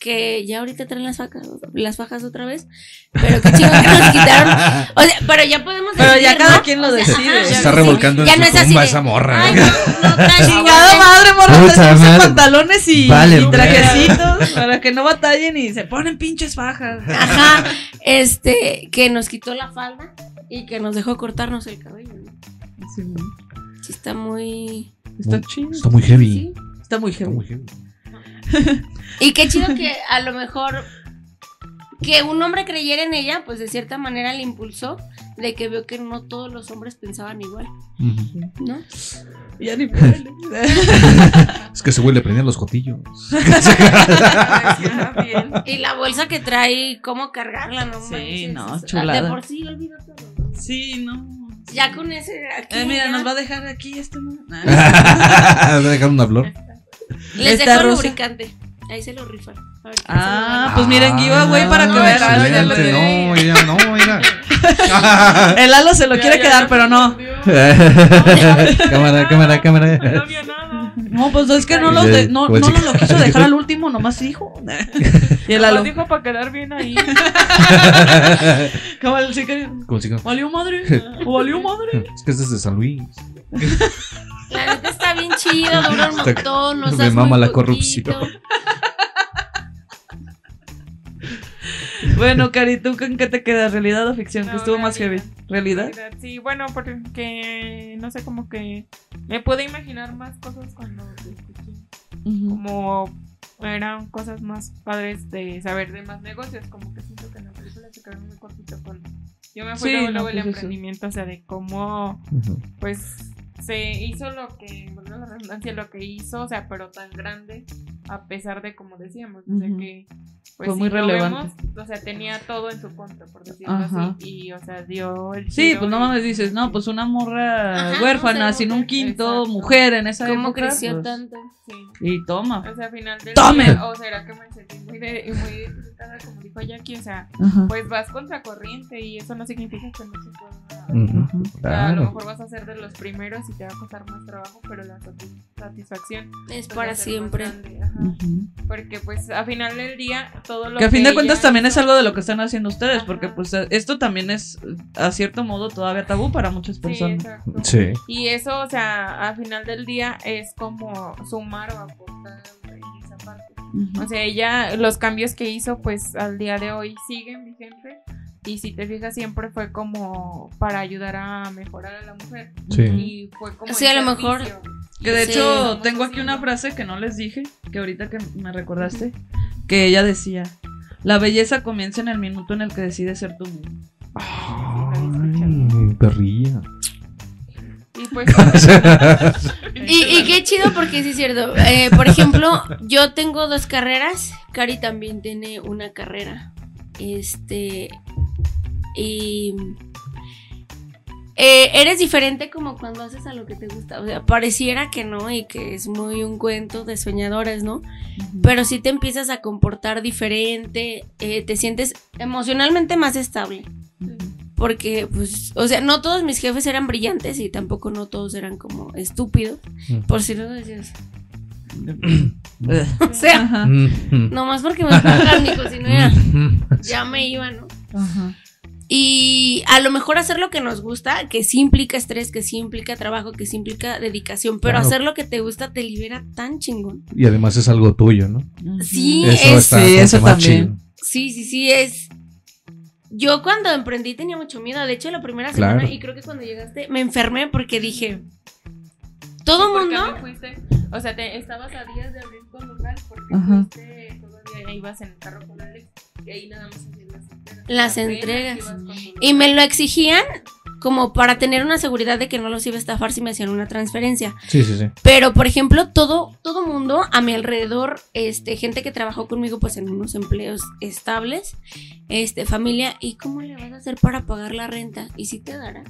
Que ya ahorita traen las fajas, las fajas otra vez. Pero qué chingón que nos quitaron. O sea, pero ya podemos Pero ya cada ¿no? quien lo O sea, decide. ajá, Se Ya está revolcando Ya en no su es así tumba esa morra. Ay, no, no traes Chingada madre, morra, pantalones y, Vale, y trajecitos para que no batallen y se ponen pinches fajas. Ajá, este, que nos quitó la falda y que nos dejó cortarnos el cabello. ¿no? Sí, ¿no? Sí, está muy. Está chido. Está muy heavy. Sí. Está muy Está heavy. muy heavy. Y qué chido que a lo mejor que un hombre creyera en ella, pues de cierta manera le impulsó de que vio que no todos los hombres pensaban igual. ¿no? Ya ni puede. Es que ese güey le prendían los bien. Y la bolsa que trae, cómo cargarla, no Sí, manches, no, chulada. De por sí olvido todo. Sí, no. Ya con ese aquí. Eh, mira, ya, nos va a dejar aquí este. ¿no? Voy a dejar una flor. Les dejo lubricante. Ahí se lo rifan. A ver Ah, pues miren, giveaway para que no, vean. claro, ya lo. No, no, mira. El Lalo se lo Ya, quiere ya, quedar, pero no. cámara, cámara, cámara. No vio nada. No, pues es que no, lo, de- no, Pues no nos lo quiso dejar al último, nomás dijo. Y el Nomás Lalo. dijo para quedar bien ahí. ¿Cómo el chico? Como si- ¿Valió madre? ¿O valió madre? Es que este es de San Luis. La neta está bien chido, dura un montón, no me mama muy la poquito. corrupción. Bueno, Cari, ¿tú con qué te quedas? ¿Realidad o ficción? que estuvo más heavy. realidad. Sí, bueno, porque no sé, como que me puedo imaginar más cosas cuando te escuché. Como eran cosas más padres de saber de más negocios, como que siento que en la película se quedaron muy cortito con... Yo me fui Sí, luego, no, luego el pues eso. emprendimiento, o sea, de cómo pues se hizo lo que, bueno, la redundancia, lo que hizo, o sea, pero tan grande, a pesar de como decíamos, o sea que pues Fue si muy relevante. vemos, o sea, tenía todo en su contra, por decirlo Ajá. así, y o sea, dio el Sí, pues no mames, dices, no, pues una morra Ajá, huérfana, no sé, sin un quinto, Exacto. mujer en esa ¿Cómo época. creció pues, tanto? Sí. Y toma. O sea, al final del ¡Tome! día, o será que me sentí muy, de, muy identificada, como dijo Jackie, o sea, Ajá. pues vas contra corriente y eso no significa que no se pueda. O sea, a lo Claro. mejor vas a ser de los primeros y te va a costar más trabajo, pero la sati- satisfacción Es pues, para siempre. Porque pues a final del día todo lo Que a fin de cuentas también es algo de lo que están haciendo ustedes, Ajá. porque pues esto también es a cierto modo todavía tabú para muchas Sí, personas. exacto. Sí. Y eso, o sea, a final del día es como sumar o aportar en esa parte. O sea, ella, los cambios que hizo, pues al día de hoy siguen vigentes. Y si te fijas, siempre fue como para ayudar a mejorar a la mujer. Sí. Y fue como. Sí, a lo mejor-. Que de Sí. hecho tengo aquí una frase que no les dije, que ahorita que me recordaste, que ella decía, La belleza comienza en el minuto en el que decides ser tú mismo. Ay, perrilla. Y pues, Y, y qué chido porque sí es cierto. Eh, por ejemplo, yo tengo dos carreras. Cari también tiene una carrera. Este. Y. eh, eres diferente como cuando haces a lo que te gusta. O sea, pareciera que no y que es muy un cuento de soñadores, ¿no? Pero sí te empiezas a comportar diferente. eh, te sientes emocionalmente más estable. Porque, pues, o sea, no todos mis jefes eran brillantes y tampoco no todos eran como estúpidos. Por si no decías. O sea, nomás porque me pagan, si no ya, mm. ya me iba, ¿no? Ajá. Y a lo mejor hacer lo que nos gusta, que sí implica estrés, que sí implica trabajo, que sí implica dedicación, pero Claro. hacer lo que te gusta te libera tan chingón. Y además es algo tuyo, ¿no? Sí, Eso es, está sí, eso también. chido. sí, sí, sí, es. Yo cuando emprendí tenía mucho miedo. De hecho, la primera Claro. semana, y creo que cuando llegaste, me enfermé porque dije. Todo mundo. fuiste, o sea, te, estabas a días de abrir tu local porque Ajá. fuiste, ibas en el carro con Alex y ahí nada más hacías las entregas. Las entregas. tu Y me lo exigían como para tener una seguridad de que no los iba a estafar si me hacían una transferencia. Sí, sí, sí. Pero, por ejemplo, todo, todo mundo a mi alrededor, este, gente que trabajó conmigo pues en unos empleos estables, este, familia, ¿y cómo le vas a hacer para pagar la renta? ¿Y si te dará?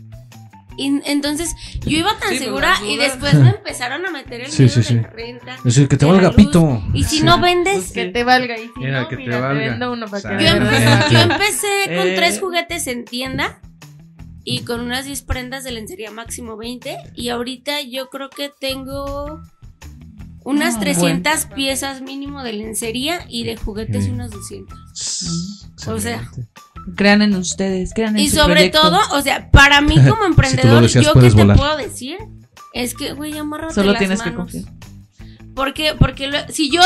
Y entonces yo iba tan Sí, pues, segura y después me empezaron a meter el Sí, miedo sí, de la renta. Es decir, que te valga luz. pito. Y si Sí. no vendes, Pues Que te valga y si Mira, no, que te mira, valga. te vendo uno para que. Yo empecé, yo empecé con Eh. tres juguetes en tienda y con unas 10 prendas de lencería máximo 20 y ahorita yo creo que tengo unas Ah, 300 piezas mínimo de lencería y de juguetes Sí. unas 200. Mm. O sea. Crean en ustedes, crean en Y su sobre proyecto. todo, o sea, para mí como emprendedor, yo que puedes te volar. puedo decir es que, güey, amárrate Solo las tienes que manos. confiar. ¿Por qué? Porque lo- si yo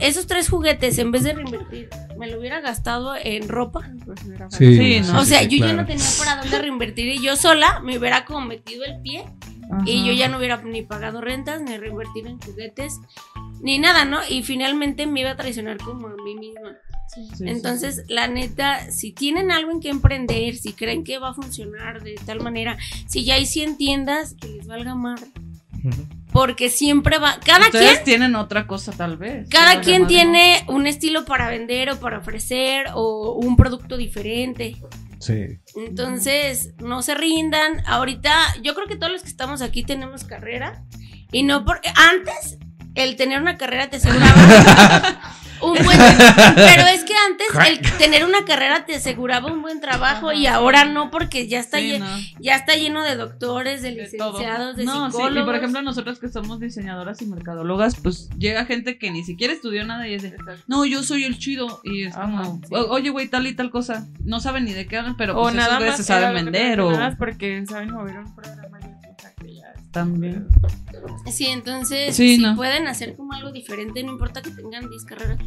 esos tres juguetes en vez de reinvertir me lo hubiera gastado en ropa, Pues Sí, Sí, ¿no? o sea, sí, yo ya no tenía para dónde reinvertir y yo sola me hubiera como metido el pie y yo ya no hubiera ni pagado rentas, ni reinvertido en juguetes, ni nada, ¿no? Y finalmente me iba a traicionar como a mí misma. Sí, sí, Entonces, la neta, si tienen algo en que emprender, si creen que va a funcionar de tal manera, si ya hay 100 tiendas, que les valga madre. Ujú. Porque siempre va, cada Ustedes quien, tienen otra cosa tal vez. cada quien tiene un estilo para vender o para ofrecer o un producto diferente. Sí. Entonces, no se rindan. Ahorita, yo creo que todos los que estamos aquí tenemos carrera. Y no porque antes el tener una carrera te aseguraba un buen pero es que antes el tener una carrera te aseguraba un buen trabajo y ahora no porque ya está Sí, lle- no. ya está lleno de doctores, de licenciados, de no, sí, psicólogos. y por ejemplo, nosotros que somos diseñadoras y mercadólogas, pues llega gente que ni siquiera estudió nada y es de, no, yo soy el chido. Y es Ajá, como, sí. "O- oye, güey, tal y tal cosa. No saben ni de qué hablan, pero o pues nada más se saben vender o mencionabas porque saben mover un programa también. Sí, entonces Sí, si no. pueden hacer como algo diferente, no importa que tengan 10 carreras.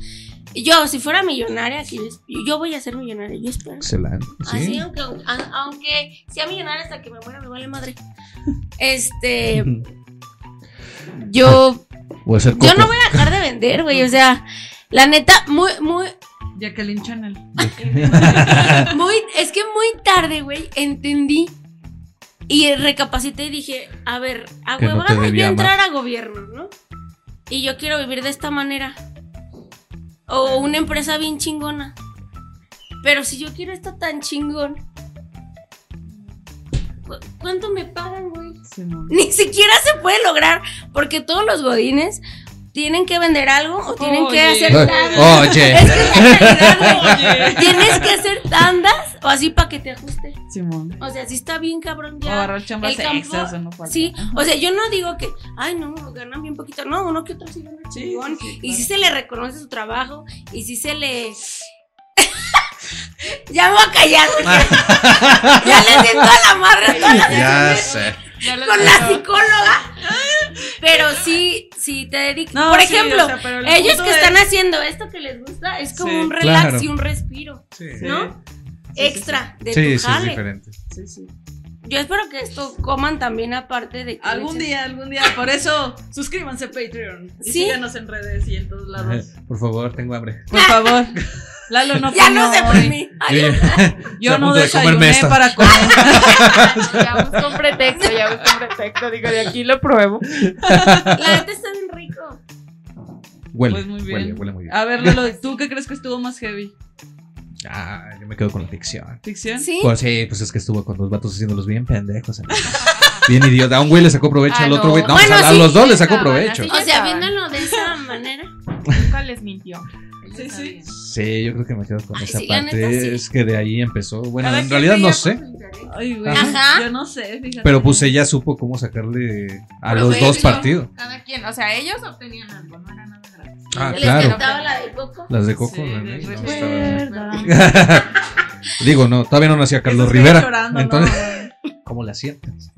Yo, si fuera millonaria, que yo, yo voy a ser millonaria, yo espero. Excelente. Así, Sí. aunque, a- aunque sea millonaria hasta que me muera, me vale madre. Este, yo, Voy a hacer yo no voy a dejar de vender, güey. O sea, la neta, muy, muy, Jacqueline Channel. muy, es que muy tarde, güey, entendí. Y recapacité y dije, a ver, a Que no huevo te voy debía a amar. entrar a gobierno, ¿no? Y yo quiero vivir de esta manera. O una empresa bien chingona. Pero si yo quiero esto tan chingón, ¿cu- ¿cuánto me pagan, güey? Ni siquiera se puede lograr, porque todos los godines tienen que vender algo o tienen que hacer tandas. Oye. Es que es la realidad. Oye. Tienes que hacer tandas o así para que te ajuste. Simón. O sea, si está bien cabrón O ya. agarrar chambas el campo- extras o no falta. Sí, o sea, yo no digo que, ay, no, ganan bien poquito. No, uno que otro sí gana Sí, chingón. sí, sí, Y claro. sí se le reconoce su trabajo. Y sí se le. ya me voy a callar. ya le siento a la madre toda la Ya sé. Con la psicóloga. Pero sí, sí te dedicas. No, Por sí, ejemplo, o sea, pero el ellos que es- están haciendo esto que les gusta es como Sí, un relax claro. y un respiro, Sí, ¿no? sí, Extra de sí, tu sí, es jale. diferente. Sí, sí. Yo espero que esto coman también aparte de que Algún echen- día, algún día. Por eso, suscríbanse a Patreon. Y Sí. síganos en redes y en todos lados. Por favor, tengo hambre. Por favor. Lalo no Ya no se hoy. premió. Yo no de desayuné para comer. Ya busco un pretexto, ya busco un pretexto. Digo, de aquí lo pruebo. La neta está bien rico. Huele, Pues muy bien. huele, huele muy bien. A ver, Lalo, ¿tú qué crees que estuvo más heavy? Ah, yo me quedo con la ficción. ¿Ficción? Sí. Pues sí, pues es que estuvo con dos vatos haciéndolos bien pendejos. amigo. Bien idiota. A un güey le sacó provecho, Ah, al otro güey. No, Bueno, o sea, a sí, los dos sí le sacó estaban, provecho. O sea, viéndolo de esa manera. Nunca les mintió. Sí, sí. Sí, yo creo que me quedo con Ay, esa sí, parte. neta, sí. Es que de ahí empezó. Bueno, Cada en realidad no sé. Ay, güey. Ajá. Yo no sé, fíjate. Pero pues ella supo cómo sacarle a los dos partidos. Cada quien, o sea, ellos obtenían algo, no era nada gratis. Ah, Les claro. la del coco. Las de Coco. De no Digo, no, todavía no nacía Carlos Estoy Rivera. llorando, ¿no? entonces, ¿cómo la sientes?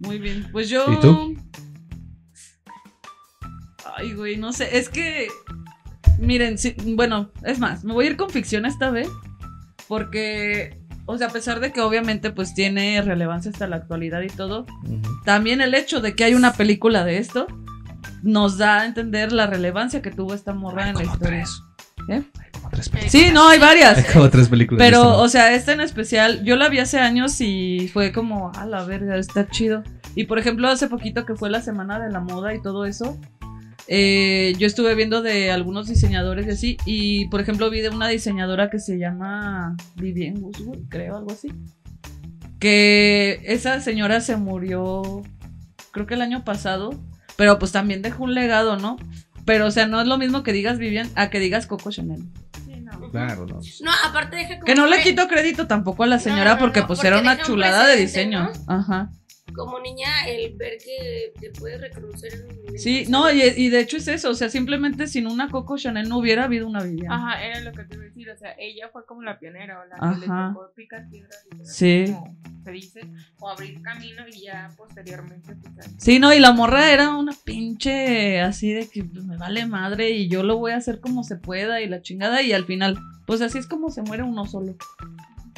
Muy bien. Pues yo. ¿Y tú? Ay, güey, no sé. Es que. Miren, sí, bueno, es más, me voy a ir con ficción esta vez. Porque. O sea, a pesar de que obviamente pues tiene relevancia hasta la actualidad y todo, también el hecho de que hay una película de esto nos da a entender la relevancia que tuvo esta morra Hay en la historia. tres. ¿Eh? Hay como tres películas. Sí, no, hay varias. Hay como tres películas. Pero, o sea, esta en especial, yo la vi hace años y fue como, a la verga, está chido. Y por ejemplo, hace poquito que fue la semana de la moda y todo eso, eh, yo estuve viendo de algunos diseñadores y así. Y por ejemplo, vi de una diseñadora que se llama Vivienne Westwood, creo, algo así. Que esa señora se murió, creo que el año pasado, pero pues también dejó un legado, ¿no? Pero, o sea, no es lo mismo que digas Vivian a que digas Coco Chanel. Sí, no. Claro, no. No, aparte deja como. Que no le quito crédito tampoco a la señora No, no, porque no, pues porque era una un chulada de diseño. Ajá. Como niña, el ver que te puedes reconocer en. Sí, no, y, y de hecho es eso, o sea, simplemente sin una Coco Chanel no hubiera habido una Vivian. Ajá, era lo que te iba a decir, o sea, ella fue como la pionera, o la que le Ajá. tocó picar piedras, literal, Sí. como se dice, o abrir camino y ya posteriormente, pues. Sí, no, y la morra era una pinche así de que me vale madre y yo lo voy a hacer como se pueda y la chingada y al final, pues así es como se muere uno solo.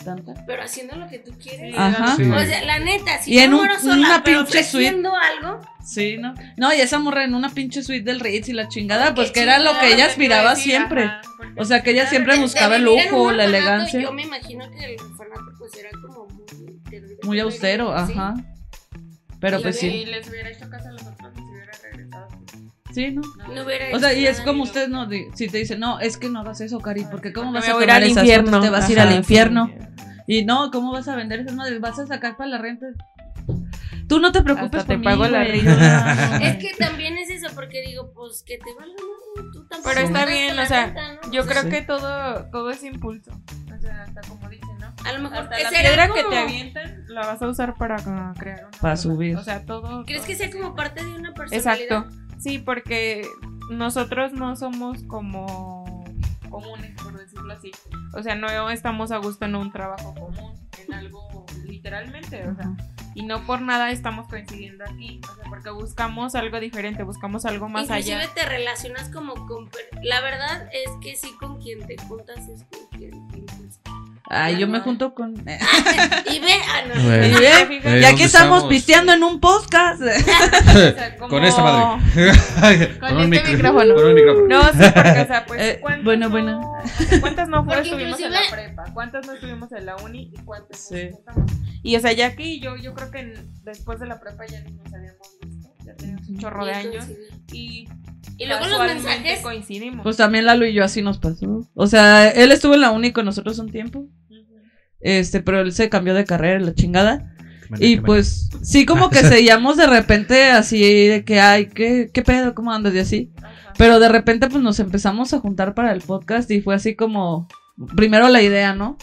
Tanta. Pero haciendo lo que tú quieres. Ajá. Sí. O sea, la neta, si Y en yo un- muero sola, una pero pinche ofreciendo algo. Sí, ¿no? No, y esa morra en una pinche suite del Ritz y la chingada, Ay, pues que era lo chingada, que ella aspiraba decir, siempre. ajá, O sea, que ella siempre de- de buscaba el en un lujo, la elegancia. Yo me imagino que el orfanato pues era como muy. Muy austero, Sí. ajá. Pero Y pues si sí. les hubiera hecho caso a los otros. Sí, ¿no? No hubiera O sea, y es como ustedes no, si te dicen, no, es que no hagas eso, Cari, porque cómo vas a a ir tomar al esas infierno. fotos? Te vas a ir al infierno. Y no, ¿cómo vas a vender esas madres? ¿Vas a sacar para la renta? Tú no te preocupes Hasta te por mí, pago la renta. Es que también es eso, porque digo, pues que te valga tú tampoco. Pero está bien, la o sea, renta, ¿no? Yo creo Sí. que todo, todo es impulso. O sea, hasta como dicen, ¿no? A lo mejor Hasta la piedra que te avientan la vas a usar para crear una. Para subir. O sea, todo. ¿Crees todo que sea como parte de una personalidad? Exacto. Sí, porque nosotros no somos como comunes, por decirlo así. O sea, no estamos a gusto en un trabajo común, en algo literalmente, o sea, y no por nada estamos coincidiendo aquí, o sea, porque buscamos algo diferente, buscamos algo más Inclusive allá. te relacionas como con... La verdad es que sí con quien te juntas es con quien Ay, yo me junto con... Y ve, ah, no. Bueno. Y ¿Te ve? Eh, y aquí ¿dónde estamos estamos? pisteando en un podcast. O sea, como- Con esta madre. Con un este micrófono. Con un micrófono. No, sí, porque, o sea, pues, Eh, ¿cuántas bueno, no, bueno. ¿Cuántas no fue, Porque estuvimos en la prepa? ¿Cuántas no estuvimos en la uni? ¿Y cuántas Sí. nos? Y, o sea, ya aquí yo, yo creo que después de la prepa ya ni nos habíamos visto. Ya teníamos un chorro de años. Y, Y luego los mensajes... coincidimos. Pues también Lalo y yo así nos pasó. O sea, él estuvo en la uni con nosotros un tiempo. Este, pero él se cambió de carrera, la chingada. Y pues, sí, como que seguíamos de repente así de que, ay, ¿qué, qué pedo? ¿Cómo andas? Y así. Ajá. Pero de repente, pues nos empezamos a juntar para el podcast y fue así como, primero la idea, ¿no?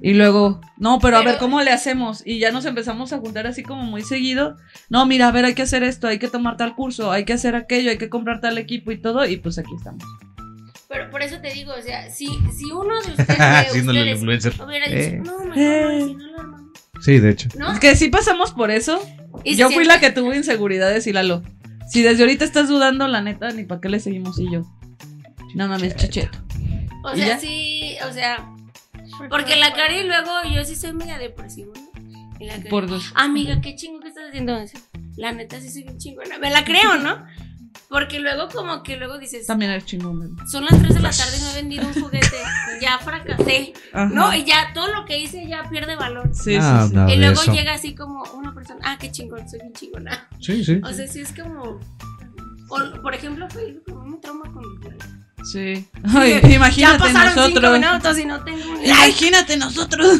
Y luego, no, pero a ver, ¿cómo le hacemos? Y ya nos empezamos a juntar así como muy seguido. No, mira, a ver, hay que hacer esto, hay que tomar tal curso, hay que hacer aquello, hay que comprar tal equipo y todo. Y pues aquí estamos. Pero por eso te digo, o sea, si, si uno de ustedes, influencer. hubiera dicho, Eh. no, mejor no, Eh. si no lo armamos, Sí, de hecho. ¿no? Es que sí pasamos por eso. Y Yo fui siente- la que tuvo inseguridades y Lalo. Si desde ahorita estás dudando, la neta, ni para qué le seguimos y yo. No mames, chicheto. O ¿Y sea, ya? sí, o sea, porque la Cari luego, yo sí soy media depresiva, ¿no? Y la Cari, Por dos. amiga, qué chingo que estás haciendo eso. La neta sí soy bien chingona, me la creo, ¿no? Porque luego como que luego dices, También eres chingón. son las 3 de la tarde y no he vendido un juguete, ya fracasé, Ajá. ¿no? Y ya todo lo que hice ya pierde valor. Sí, Ah, sí, sí. no. y luego eso. llega así como una persona, ah, qué chingón, soy bien chingona. Sí, sí. O sea, sí es como, o, por ejemplo, Facebook, a mí me trauma con. Sí. Ay, ya imagínate cinco nosotros. minutos y no tengo un like. Imagínate nosotros.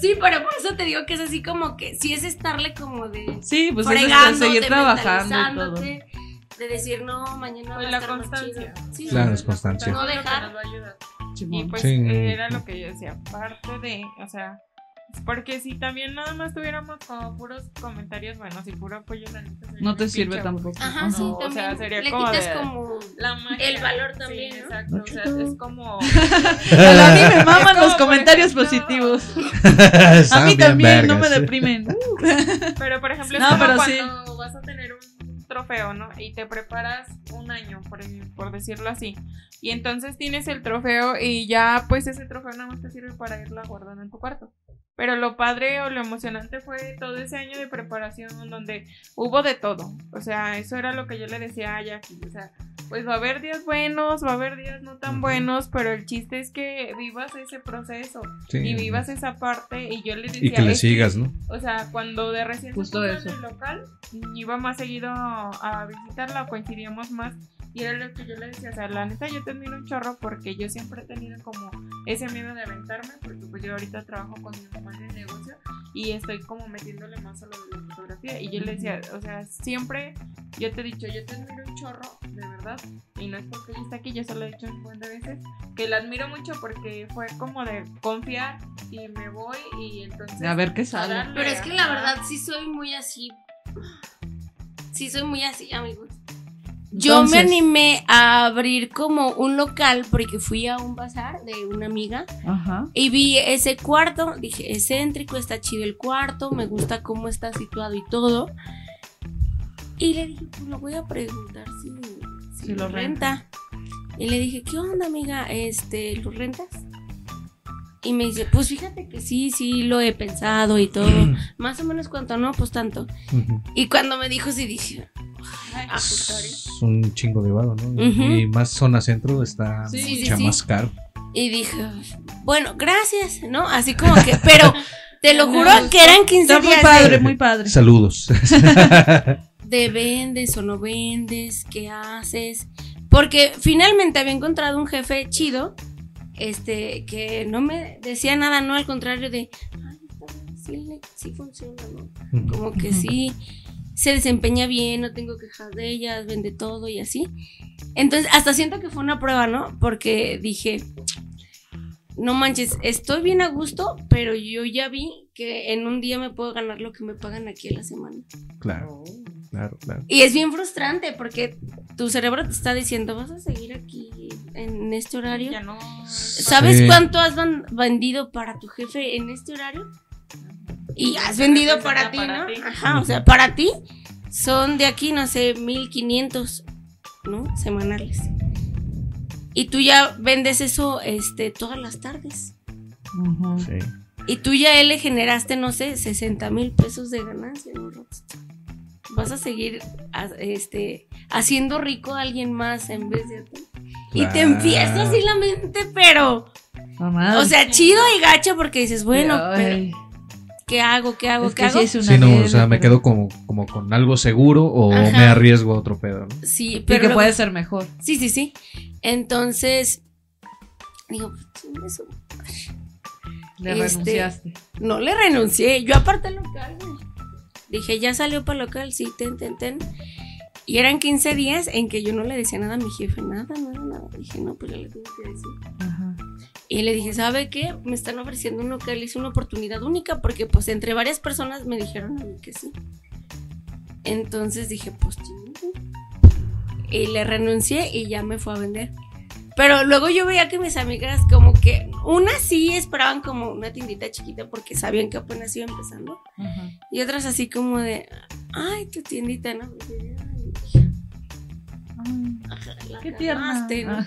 Sí, pero por eso te digo que es así como que sí es estarle como de Sí, pues es este, fregándote, seguir trabajando todo. de decir no, mañana va Pues a la estar más constancia. chido. Sí, Claro, sí. es constancia. No dejar. va a. Y pues Sí. eh, era lo que yo decía, aparte de, o sea, porque si también nada más tuviéramos como puros comentarios buenos y puro apoyo, la neta No te sirve tampoco. Ajá, No, sí, o también. sea, sería Le como quitas de como la magia. el valor Sí, también, ¿no? exacto, o sea, es como Pero a mí me maman los comentarios ejemplo, positivos. a mí también, no me deprimen. Pero por ejemplo, No, es como pero cuando vas a tener un trofeo, ¿no? Y te preparas un año, por, por decirlo así. Y entonces tienes el trofeo y ya pues ese trofeo nada más te sirve para irla guardando en tu cuarto. Pero lo padre o lo emocionante fue todo ese año de preparación donde hubo de todo. O sea, eso era lo que yo le decía a Jackie. O sea, pues va a haber días buenos, va a haber días no tan buenos, pero el chiste es que vivas ese proceso Sí. y vivas esa parte. Y yo le decía, Y que le "Es que sigas, ¿no? o sea, cuando de recién se Justo eso. en el local, iba más seguido a visitarla, coincidíamos más. Y era lo que yo le decía, o sea, la neta yo te admiro un chorro porque yo siempre he tenido como ese miedo de aventarme, porque pues yo ahorita trabajo con mi mamá en el negocio y estoy como metiéndole más a lo de la fotografía. Y yo le decía, o sea, siempre yo te he dicho, yo te admiro un chorro, de verdad. Y no es porque ella está aquí, yo se lo he dicho un buen de veces, que la admiro mucho porque fue como de confiar y me voy y entonces... A ver qué sale. Pero es que la verdad sí soy muy así. Sí soy muy así, amigos. Yo me animé a abrir como un local porque fui a un bazar de una amiga Ajá. y vi ese cuarto, dije, es céntrico, está chido el cuarto, me gusta cómo está situado y todo. Y le dije, pues lo voy a preguntar si, si Si lo renta. Y le dije, ¿qué onda, amiga? Este, ¿lo rentas? Y me dice, pues fíjate que sí, sí lo he pensado y todo. Más o menos cuánto, no, pues tanto. Y cuando me dijo, sí dije, Es un chingo de vado, ¿no? Y más zona centro está Sí, sí, mucha sí. más caro. Y dije, bueno, gracias, ¿no? Así como que, pero te lo juro que eran 15 Está muy padre, de, muy padre. Saludos. de vendes o no vendes, qué haces. Porque finalmente había encontrado un jefe chido, este, que no me decía nada, no, al contrario de, ay, sí, funciona, ¿no? como que sí se desempeña bien, no tengo quejas de ellas, vende todo y así. Entonces, hasta siento que fue una prueba, ¿no? Porque dije, no manches, estoy bien a gusto, pero yo ya vi que en un día me puedo ganar lo que me pagan aquí a la semana. Claro, claro, claro. Y es bien frustrante porque tu cerebro te está diciendo, vas a seguir aquí en este horario. Ya no. ¿Sabes Sí. cuánto has vendido para tu jefe en este horario? Y has vendido para ti, Para ¿no? ti. Ajá, o sea, para ti son de aquí, no sé, 1500, ¿no? Semanales. Y tú ya vendes eso este, todas las tardes. Ujú. Sí. Y tú ya le generaste, no sé, 60 mil pesos de ganancia, ¿no? Rockstar? Vas a seguir a- este, haciendo rico a alguien más en vez de a ti. Y te Claro. empieza así la mente, pero, Mamá. o sea, chido y gacho porque dices, bueno, pero ¿qué hago? ¿Qué hago? es ¿Qué hago? sí es una Sí, no, o sea, me quedo como, como con algo seguro o Ajá. me arriesgo a otro pedo, ¿no? Sí, Y pero que puede ser mejor. Sí, sí, sí. Entonces, digo, eso. Le Este- renunciaste. no le renuncié. Yo aparte local, güey. Dije, ya salió para local, sí, ten, ten, ten. Y eran 15 días en que yo no le decía nada a mi jefe, nada, nada, nada. Dije, no, pues ya le tengo que decir. Ajá. Y le dije, ¿sabe qué? Me están ofreciendo un local, es una oportunidad única, porque pues entre varias personas me dijeron a mí que sí. Entonces dije, pues. Y le renuncié y ya me fue a vender. Pero luego yo veía que mis amigas como que, unas sí esperaban como una tiendita chiquita porque sabían que apenas iba empezando. Y otras así como de, ay, tu tiendita, ¿no? Y "Ay, Qué tierna. cagaste, ¿no?". Ah.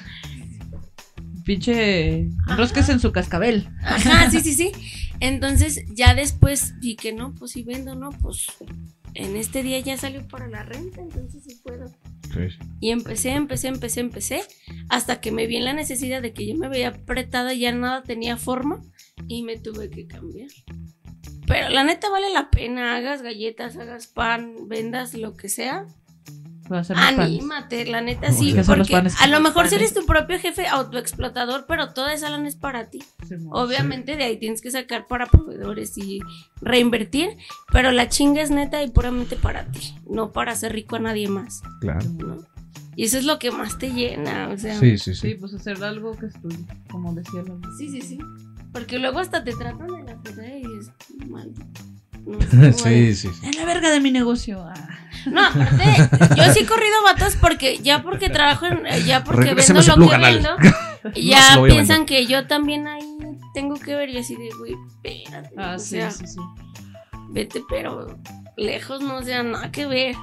Pinche enrosques en su cascabel. Ajá, sí, sí, sí. Entonces ya después vi que no, pues si vendo, no, pues en este día ya salió para la renta, entonces sí puedo. Sí. Y empecé, empecé, empecé, empecé, hasta que me vi en la necesidad de que yo me veía apretada, ya nada tenía forma y me tuve que cambiar. Pero la neta vale la pena, hagas galletas, hagas pan, vendas lo que sea. Voy a hacer mis panes. Anímate, la neta sí, porque panes a lo mejor si panes. eres tu propio jefe autoexplotador, pero toda esa lana es para ti. Obviamente de ahí tienes que sacar para proveedores y reinvertir, pero la chinga es neta y puramente para ti, no para hacer rico a nadie más, Claro. ¿no? Y eso es lo que más te llena, o sea. Sí, sí, Sí, sí. pues hacer algo que es tuyo, como decía la Sí, sí, sí. Porque luego hasta te tratan de la fregada y es mal. Sí, sí, sí. Es la verga de mi negocio. ah. No, aparte, yo sí he corrido vatos porque ya porque trabajo en, ya porque vendo lo que vendo, ya piensan que yo también ahí tengo que ver y así de, güey, espérate. Ah, o sí, sea, sí, sí. vete, pero lejos, no o sea, nada que ver.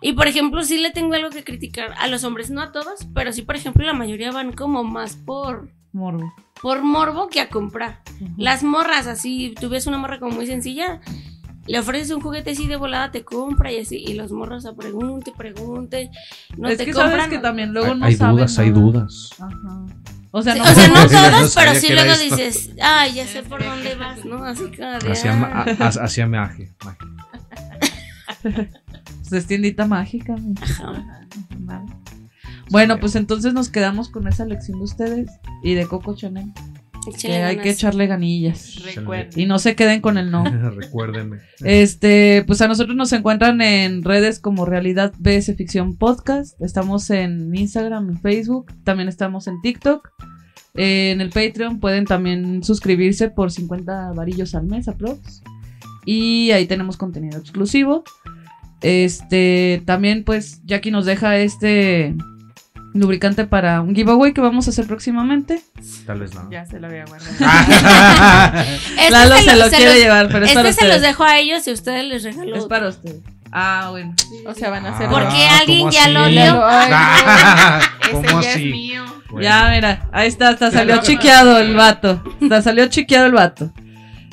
Y por ejemplo, sí le tengo algo que criticar a los hombres, no a todos, pero sí, por ejemplo, la mayoría van como más por, Morbo. por morbo que a comprar. Las morras, así, tú ves una morra como muy sencilla, le ofreces un juguete así de volada, te compra y así, y los morros a pregunte, pregunte, no es te que compran. sabes que también luego Hay, no hay saben dudas, hay dudas. Ajá. O sea, Sí, no, o sea, no sabía pero sí luego esto. dices, ay, ya sé por dónde vas, ¿no? Así como de, Hacia, ma- hacia magia. magia. pues es tiendita mágica. mi. Ajá. Vale. Bueno, pues entonces nos quedamos con esa lección de ustedes y de Coco Chanel. Que hay que echarle ganillas. Recuerden. Y no se queden con el no. Recuérdenme. Este, pues a nosotros nos encuentran en redes como Realidad BS Ficción Podcast. Estamos en Instagram, en Facebook. También estamos en TikTok. Eh, en el Patreon pueden también suscribirse por 50 varillos al mes, aprox. Y ahí tenemos contenido exclusivo. Este, también pues Jackie nos deja este lubricante para un giveaway que vamos a hacer próximamente. Tal vez no. Ya se lo había guardado. Este Lalo se, lo se quiere los- llevar, pero es para Este se los dejo a ellos y ustedes les regalo. Es para ustedes. Ah, bueno. O sea, van a ser. ¿Por Ah, qué alguien ¿cómo ya así? lo no. ¿Cómo Ese ya así? es mío. Bueno. Ya, mira, ahí está, hasta salió chiqueado el vato. Hasta salió chiqueado el vato.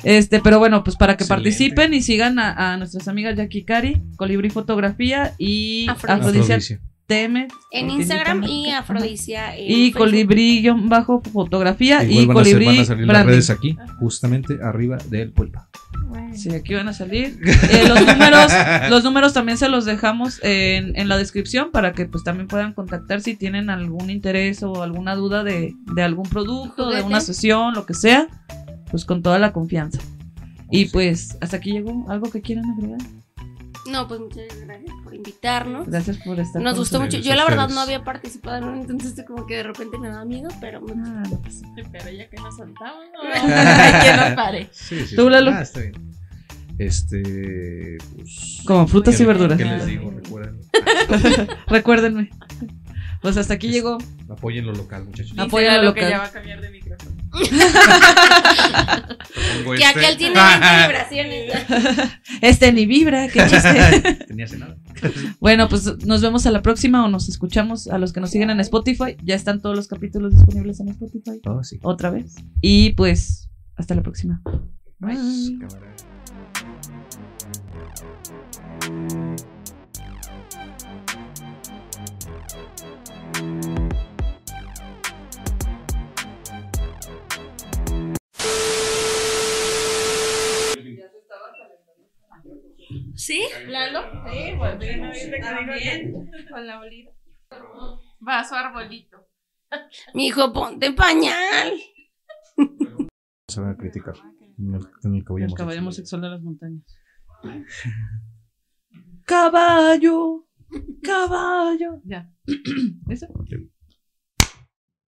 Este, pero bueno, pues para que Excelente. participen y sigan a, a nuestras amigas Jackie Cari, Colibrí Fotografía y Afrodisia. Afrodisia Afrodisia. Teme. En Instagram y. Afrodisia. Y. Colibrí bajo fotografía Igual y van, a ser- Colibrí van a salir las redes aquí, justamente arriba del pulpa. Bueno. Sí, aquí van a salir. Eh, los números, los números también se los dejamos en, en la descripción para que pues también puedan contactar si tienen algún interés o alguna duda de, de algún producto, de una sesión, lo que sea, pues con toda la confianza. Y pues hasta aquí llegó algo que quieran agregar. No, pues muchas gracias por invitarnos. Gracias por estar Nos con gustó mucho. Yo la verdad no había participado, ¿no? entonces como que de repente me daba miedo, pero me- Ah, no pasa Pero ya que nos soltamos, no. que nos pare. Sí, sí, ¿Tú. Lalo? Ah, está bien. Este. Pues, Como frutas y ¿qué- verduras. ¿Qué les digo? Recuerden. Recuérdenme. Pues hasta aquí Es- llegó. Apoyen lo local, muchachos. Lalo lo que local. ya va a cambiar de micrófono. Que este. aquel tiene 20 vibraciones. Este ni vibra, qué chiste. Tenía cenado. Bueno, pues nos vemos a la próxima o nos escuchamos a los que nos siguen en Spotify. Ya están todos los capítulos disponibles en Spotify. Oh, sí. Otra vez. Y pues, hasta la próxima. Pues, Bye. ¿Sí? Lalo. Sí, pues bien, Con la olida. Va a su arbolito. Mi hijo, ponte pañal. Se van a criticar. En el, en el caballo El caballo homosexual. homosexual de las montañas. Caballo, caballo. Ya. ¿Eso?